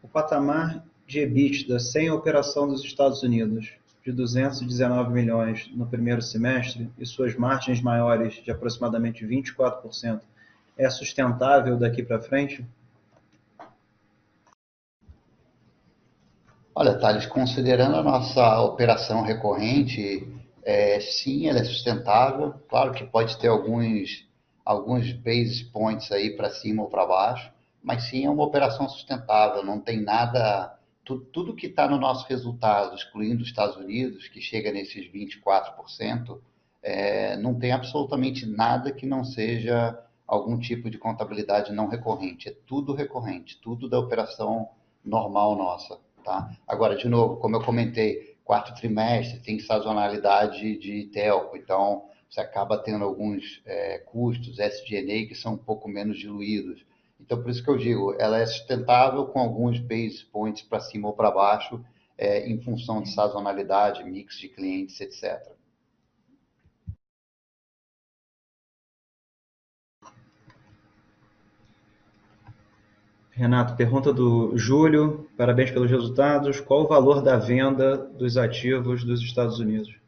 O patamar de EBITDA sem operação dos Estados Unidos de 219 milhões no primeiro semestre e suas margens maiores de aproximadamente 24% é sustentável daqui para frente? Olha, Thales, considerando a nossa operação recorrente, é, sim, ela é sustentável. Claro que pode ter alguns, alguns basis points aí para cima ou para baixo, mas sim é uma operação sustentável. Não tem nada. Tudo, tudo que está no nosso resultado, excluindo os Estados Unidos, que chega nesses 24%, é, não tem absolutamente nada que não seja algum tipo de contabilidade não recorrente. É tudo recorrente, tudo da operação normal nossa. Tá? Agora, de novo, como eu comentei, quarto trimestre tem sazonalidade de telco, então você acaba tendo alguns é, custos SG&A que são um pouco menos diluídos. Então, por isso que eu digo, ela é sustentável com alguns base points para cima ou para baixo, é, em função de sazonalidade, mix de clientes, etc. Renato, pergunta do Júlio. Parabéns pelos resultados. Qual o valor da venda dos ativos dos Estados Unidos?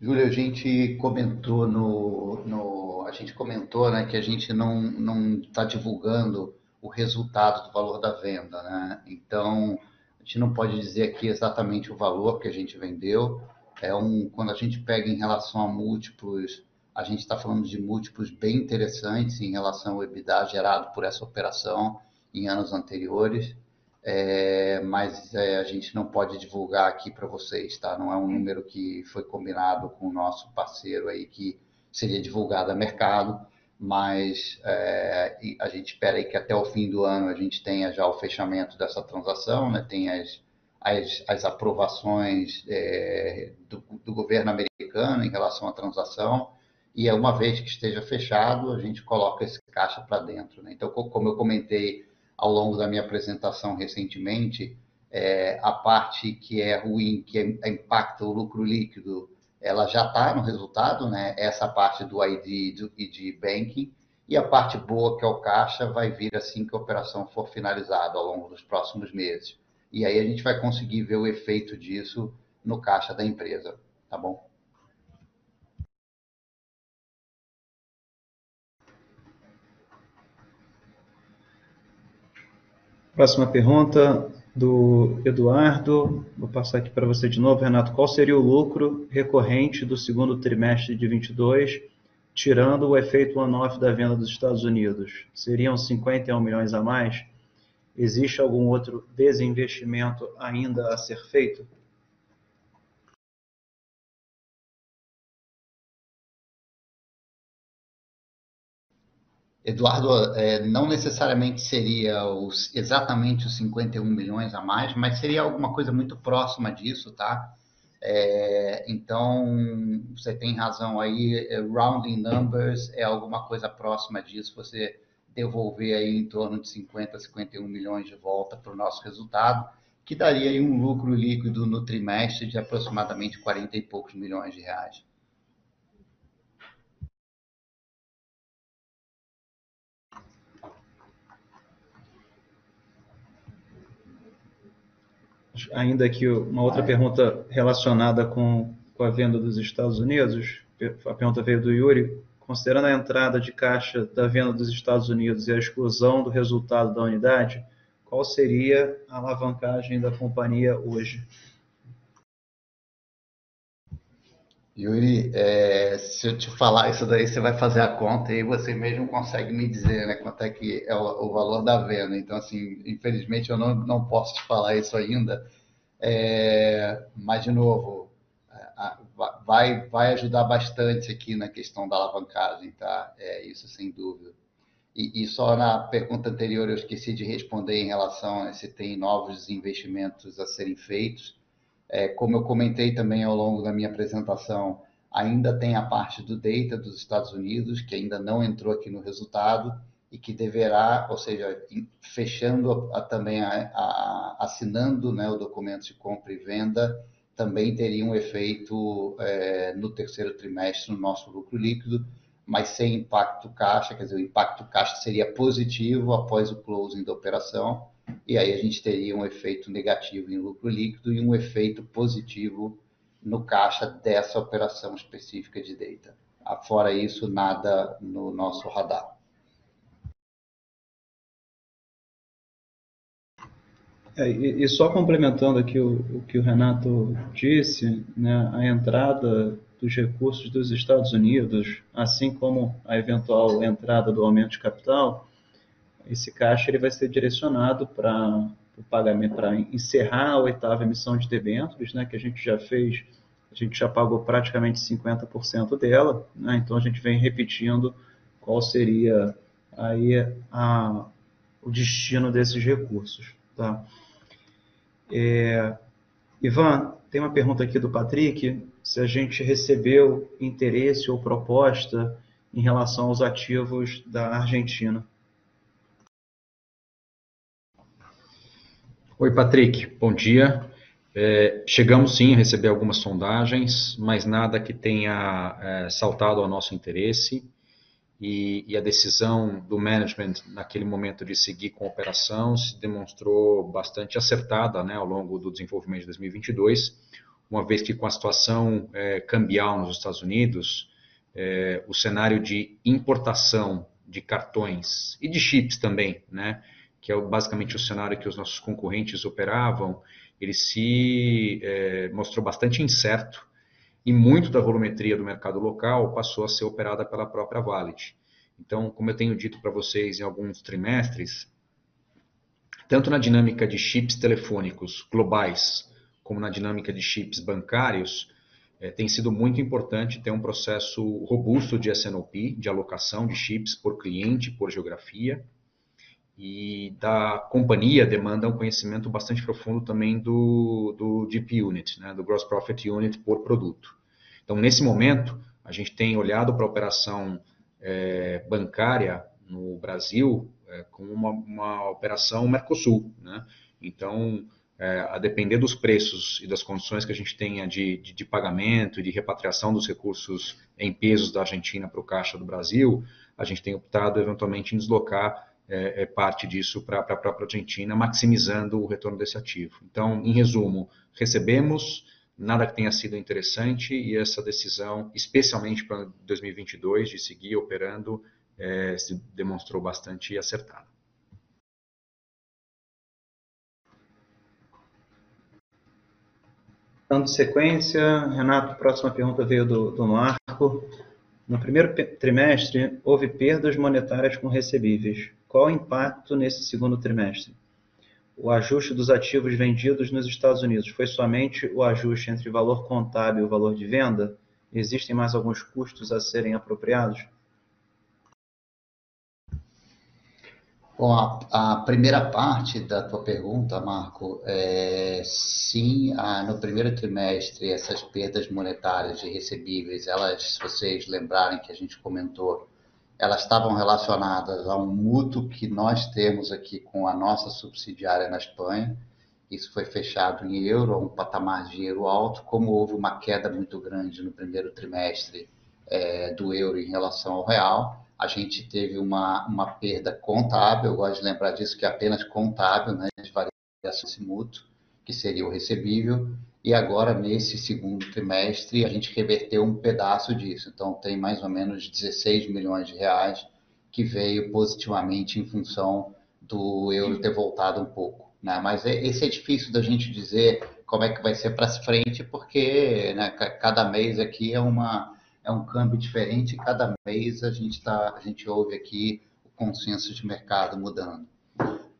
Júlio, a gente comentou no, no a gente comentou, né, que a gente não não está divulgando o resultado do valor da venda, né? Então a gente não pode dizer aqui exatamente o valor que a gente vendeu. É um quando a gente pega em relação a múltiplos a gente está falando de múltiplos bem interessantes em relação ao EBITDA gerado por essa operação em anos anteriores, é, mas é, a gente não pode divulgar aqui para vocês, tá? Não é um número que foi combinado com o nosso parceiro aí que seria divulgado a mercado, mas é, a gente espera aí que até o fim do ano a gente tenha já o fechamento dessa transação, né? Tem as, as, as aprovações é, do, do governo americano em relação à transação e uma vez que esteja fechado, a gente coloca esse caixa para dentro. Né? Então, como eu comentei ao longo da minha apresentação recentemente, é, a parte que é ruim, que é, impacta o lucro líquido, ela já está no resultado, né? essa parte do ID e de banking, e a parte boa, que é o caixa, vai vir assim que a operação for finalizada ao longo dos próximos meses. E aí a gente vai conseguir ver o efeito disso no caixa da empresa, tá bom? Próxima pergunta do Eduardo. Vou passar aqui para você de novo, Renato. Qual seria o lucro recorrente do segundo trimestre de 22, tirando o efeito one-off da venda dos Estados Unidos? Seriam 51 milhões a mais? Existe algum outro desinvestimento ainda a ser feito? Eduardo, é, não necessariamente seria os, exatamente os 51 milhões a mais, mas seria alguma coisa muito próxima disso, tá? É, então, você tem razão aí, é, rounding numbers é alguma coisa próxima disso, você devolver aí em torno de 50, 51 milhões de volta para o nosso resultado, que daria aí um lucro líquido no trimestre de aproximadamente 40 e poucos milhões de reais. Ainda aqui uma outra pergunta relacionada com, com a venda dos Estados Unidos. A pergunta veio do Yuri. Considerando a entrada de caixa da venda dos Estados Unidos e a exclusão do resultado da unidade, qual seria a alavancagem da companhia hoje? Yuri, é, se eu te falar isso daí, você vai fazer a conta e você mesmo consegue me dizer né, quanto é que é o, o valor da venda. Então, assim, infelizmente eu não, não posso te falar isso ainda, é, mas, de novo, vai, vai ajudar bastante aqui na questão da alavancagem, tá? É, isso sem dúvida. E, e, só na pergunta anterior eu esqueci de responder em relação a se tem novos investimentos a serem feitos. É, como eu comentei também ao longo da minha apresentação, ainda tem a parte do data dos Estados Unidos, que ainda não entrou aqui no resultado e que deverá, ou seja, fechando a, também, a, a, assinando né, o documento de compra e venda, também teria um efeito é, no terceiro trimestre no nosso lucro líquido, mas sem impacto caixa, quer dizer, o impacto caixa seria positivo após o closing da operação, e aí a gente teria um efeito negativo em lucro líquido e um efeito positivo no caixa dessa operação específica de data. Fora isso, nada no nosso radar. É, e, e, só complementando aqui o, o, que o Renato disse, né, a entrada dos recursos dos Estados Unidos, assim como a eventual entrada do aumento de capital, esse caixa ele vai ser direcionado para o pagamento, para encerrar a oitava emissão de debêntures, né, que a gente já fez, a gente já pagou praticamente 50% dela, né, então a gente vem repetindo qual seria aí a, o destino desses recursos. Tá? É, Ivan, tem uma pergunta aqui do Patrick, se a gente recebeu interesse ou proposta em relação aos ativos da Argentina. Oi, Patrick, bom dia. É, chegamos sim a receber algumas sondagens, mas nada que tenha é, saltado ao nosso interesse e, e, a decisão do management naquele momento de seguir com a operação se demonstrou bastante acertada né, ao longo do desenvolvimento de 2022, uma vez que com a situação é, cambial nos Estados Unidos, é, o cenário de importação de cartões e de chips também, né, que é basicamente o cenário que os nossos concorrentes operavam, ele se é, mostrou bastante incerto e muito da volumetria do mercado local passou a ser operada pela própria Valid. Então, como eu tenho dito para vocês em alguns trimestres, tanto na dinâmica de chips telefônicos globais, como na dinâmica de chips bancários, é, tem sido muito importante ter um processo robusto de SNOP, de alocação de chips por cliente, por geografia, e da companhia demanda um conhecimento bastante profundo também do, do GP Unit, né, do Gross Profit Unit por produto. Então, nesse momento, a gente tem olhado para a operação é, bancária no Brasil é, como uma, uma, operação Mercosul. Né? Então, é, a depender dos preços e das condições que a gente tenha de, de, de pagamento e de repatriação dos recursos em pesos da Argentina para o caixa do Brasil, a gente tem optado eventualmente em deslocar é, é, parte disso para a própria Argentina, maximizando o retorno desse ativo. Então, em resumo, recebemos nada que tenha sido interessante e essa decisão, especialmente para 2022, de seguir operando, é, se demonstrou bastante acertada. Dando sequência, Renato, próxima pergunta veio do, do Marco. No primeiro trimestre, houve perdas monetárias com recebíveis. Qual o impacto nesse segundo trimestre? O ajuste dos ativos vendidos nos Estados Unidos foi somente o ajuste entre valor contábil e valor de venda? Existem mais alguns custos a serem apropriados? Bom, a, a, primeira parte da tua pergunta, Marco, é, sim, a, no primeiro trimestre essas perdas monetárias de recebíveis, elas, se vocês lembrarem que a gente comentou, elas estavam relacionadas a um mútuo que nós temos aqui com a nossa subsidiária na Espanha. Isso foi fechado em euro, um patamar de dinheiro alto. Como houve uma queda muito grande no primeiro trimestre é, do euro em relação ao real, a gente teve uma, uma perda contábil. Eu gosto de lembrar disso, que é apenas contábil, né, de variação mútuo, que seria o recebível e agora nesse segundo trimestre a gente reverteu um pedaço disso. Então tem mais ou menos 16 milhões de reais que veio positivamente em função do euro ter voltado um pouco. Né? Mas é, esse é difícil da gente dizer como é que vai ser para frente, porque né, cada mês aqui é, uma, é um câmbio diferente, cada mês a gente, tá, a gente ouve aqui o consenso de mercado mudando.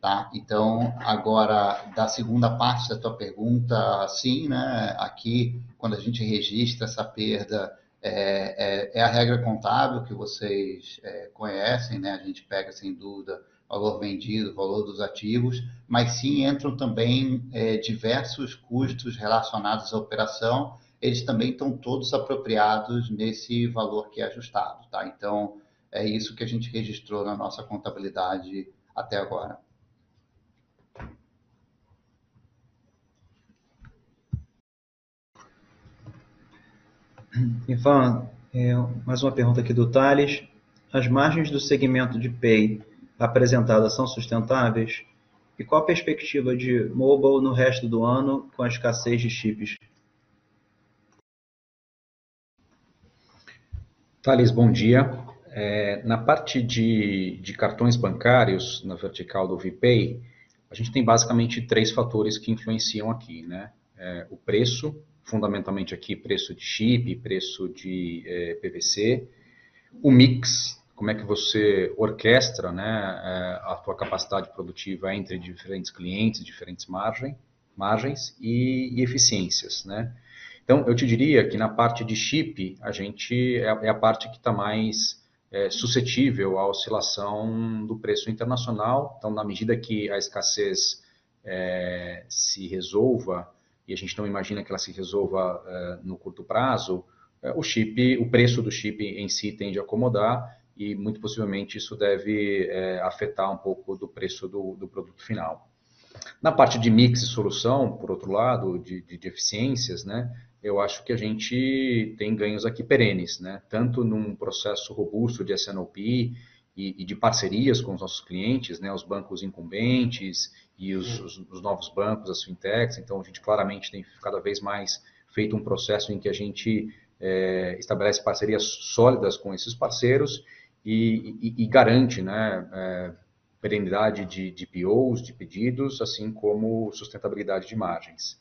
Tá? Então, agora, da segunda parte da tua pergunta, sim, né? Aqui, quando a gente registra essa perda, é, é, é a regra contábil que vocês é, conhecem, né? A gente pega, sem dúvida, valor vendido, valor dos ativos, mas sim entram também é, diversos custos relacionados à operação, eles também estão todos apropriados nesse valor que é ajustado, tá? Então, é isso que a gente registrou na nossa contabilidade até agora. Ivan, é, mais uma pergunta aqui do Thales. As margens do segmento de Pay apresentadas são sustentáveis? E qual a perspectiva de mobile no resto do ano com a escassez de chips? Thales, bom dia. É, na parte de, de cartões bancários, na vertical do VPay, a gente tem basicamente três fatores que influenciam aqui, né? É, o preço, fundamentalmente aqui preço de chip, preço de é, PVC, o mix, como é que você orquestra né, é, a tua capacidade produtiva entre diferentes clientes, diferentes margem, margens e, e, eficiências, né? Então, eu te diria que na parte de chip, a gente é, é a parte que está mais é, suscetível à oscilação do preço internacional. Então, na medida que a escassez é, se resolva, e a gente não imagina que ela se resolva é, no curto prazo, é, o chip, o preço do chip em si tende a acomodar e muito possivelmente isso deve é, afetar um pouco do preço do, do, produto final. Na parte de mix e solução, por outro lado, de, de, de eficiências, né, eu acho que a gente tem ganhos aqui perenes, né? tanto num processo robusto de SNOP e, e de parcerias com os nossos clientes, né? os bancos incumbentes e os, os, os, novos bancos, as fintechs. Então, a gente claramente tem cada vez mais feito um processo em que a gente é, estabelece parcerias sólidas com esses parceiros e, e, e garante né, é, perenidade de, de POs, de pedidos, assim como sustentabilidade de margens.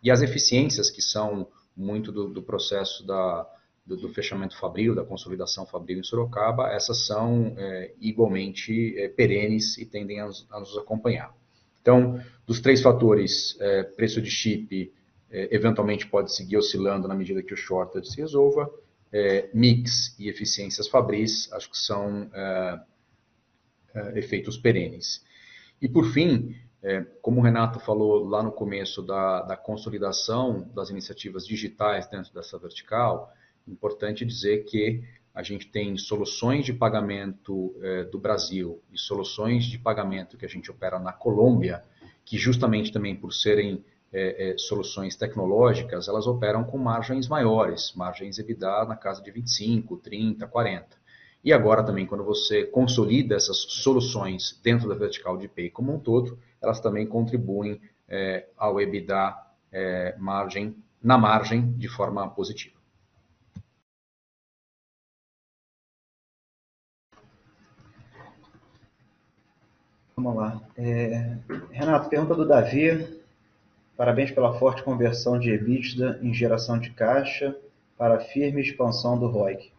E as eficiências, que são muito do, do processo da, do, do, fechamento fabril, da consolidação fabril em Sorocaba, essas são é, igualmente é, perenes e tendem a, a, nos acompanhar. Então, dos três fatores, é, preço de chip é, eventualmente pode seguir oscilando na medida que o shortage se resolva, é, mix e eficiências fabris, acho que são é, efeitos perenes. E por fim, como o Renato falou lá no começo da, da, consolidação das iniciativas digitais dentro dessa vertical, importante dizer que a gente tem soluções de pagamento é, do Brasil e soluções de pagamento que a gente opera na Colômbia, que justamente também por serem é, é soluções tecnológicas, elas operam com margens maiores, margens EBITDA na casa de 25, 30, 40. E agora também, quando você consolida essas soluções dentro da vertical de Pay como um todo, elas também contribuem ao EBITDA margem, na margem de forma positiva. Vamos lá. É, Renato, pergunta do Davi. Parabéns pela forte conversão de EBITDA em geração de caixa para a firme expansão do ROIC.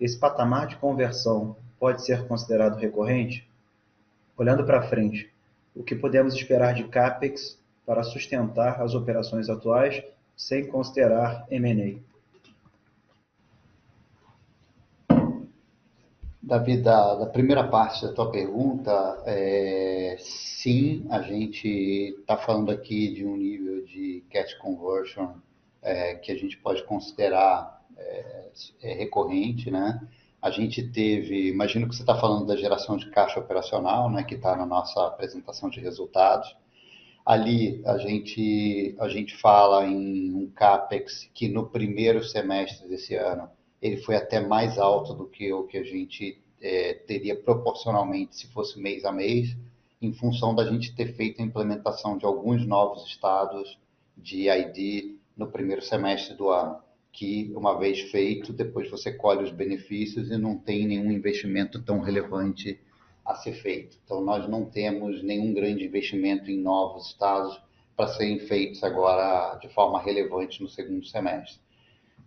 Esse patamar de conversão pode ser considerado recorrente? Olhando para frente, o que podemos esperar de CAPEX para sustentar as operações atuais sem considerar M&A? Davi, da, da, primeira parte da tua pergunta, é, sim, a gente está falando aqui de um nível de cash conversion é, que a gente pode considerar é, é recorrente, né? A gente teve, imagino que você está falando da geração de caixa operacional, né, que está na nossa apresentação de resultados. Ali a gente, a gente fala em um CAPEX que no primeiro semestre desse ano ele foi até mais alto do que o que a gente é, teria proporcionalmente se fosse mês a mês, em função da gente ter feito a implementação de alguns novos estados de ID no primeiro semestre do ano que, uma vez feito, depois você colhe os benefícios e não tem nenhum investimento tão relevante a ser feito. Então, nós não temos nenhum grande investimento em novos estados para serem feitos agora de forma relevante no segundo semestre.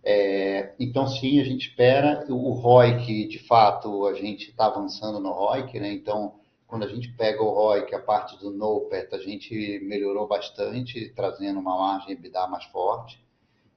É, então, sim, a gente espera. O ROIC, de fato, a gente está avançando no ROIC, né? Então, quando a gente pega o ROIC, a parte do NOPET, a gente melhorou bastante, trazendo uma margem EBITDA mais forte.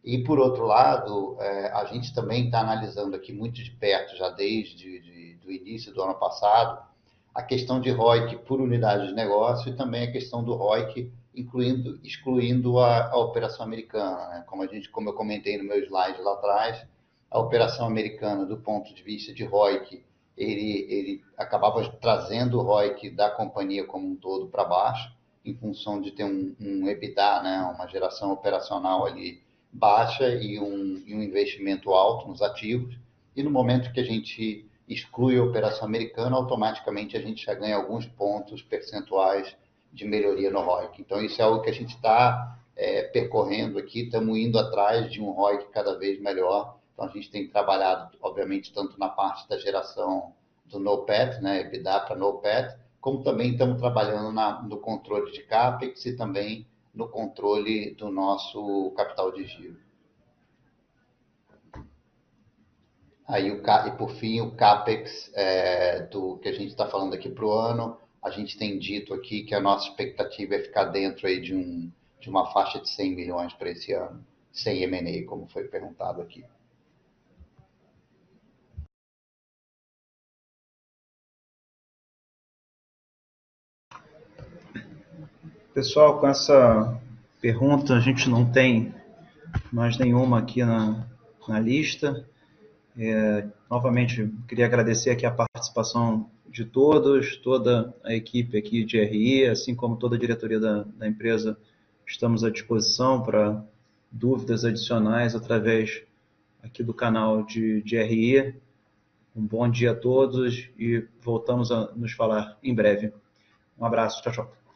E, por outro lado, é, a gente também está analisando aqui muito de perto, já desde o início do ano passado, a questão de ROIC por unidade de negócio e também a questão do ROIC incluindo, excluindo a, a operação americana. Né? Como, a gente, como eu comentei no meu slide lá atrás, a operação americana, do ponto de vista de ROIC, ele, ele acabava trazendo o ROIC da companhia como um todo para baixo, em função de ter um, um EBITDA, né? uma geração operacional ali baixa e um, e um investimento alto nos ativos. E no momento que a gente exclui a operação americana, automaticamente a gente já ganha alguns pontos percentuais de melhoria no ROIC. Então, isso é algo que a gente está é, percorrendo aqui, estamos indo atrás de um ROIC cada vez melhor. Então, a gente tem trabalhado, obviamente, tanto na parte da geração do NOPET, né, EBITDA para NOPET, como também estamos trabalhando na, no controle de CAPEX e também no controle do nosso capital de giro. Aí, o, e por fim, o CAPEX é, do que a gente está falando aqui para o ano, a gente tem dito aqui que a nossa expectativa é ficar dentro aí de, um, de uma faixa de 100 milhões para esse ano, sem M&A, como foi perguntado aqui. Pessoal, com essa pergunta, a gente não tem mais nenhuma aqui na, na lista. É, novamente, queria agradecer aqui a participação de todos, toda a equipe aqui de RI, assim como toda a diretoria da, da empresa, estamos à disposição para dúvidas adicionais através aqui do canal de, de RI. Um bom dia a todos e voltamos a nos falar em breve. Um abraço, tchau, tchau.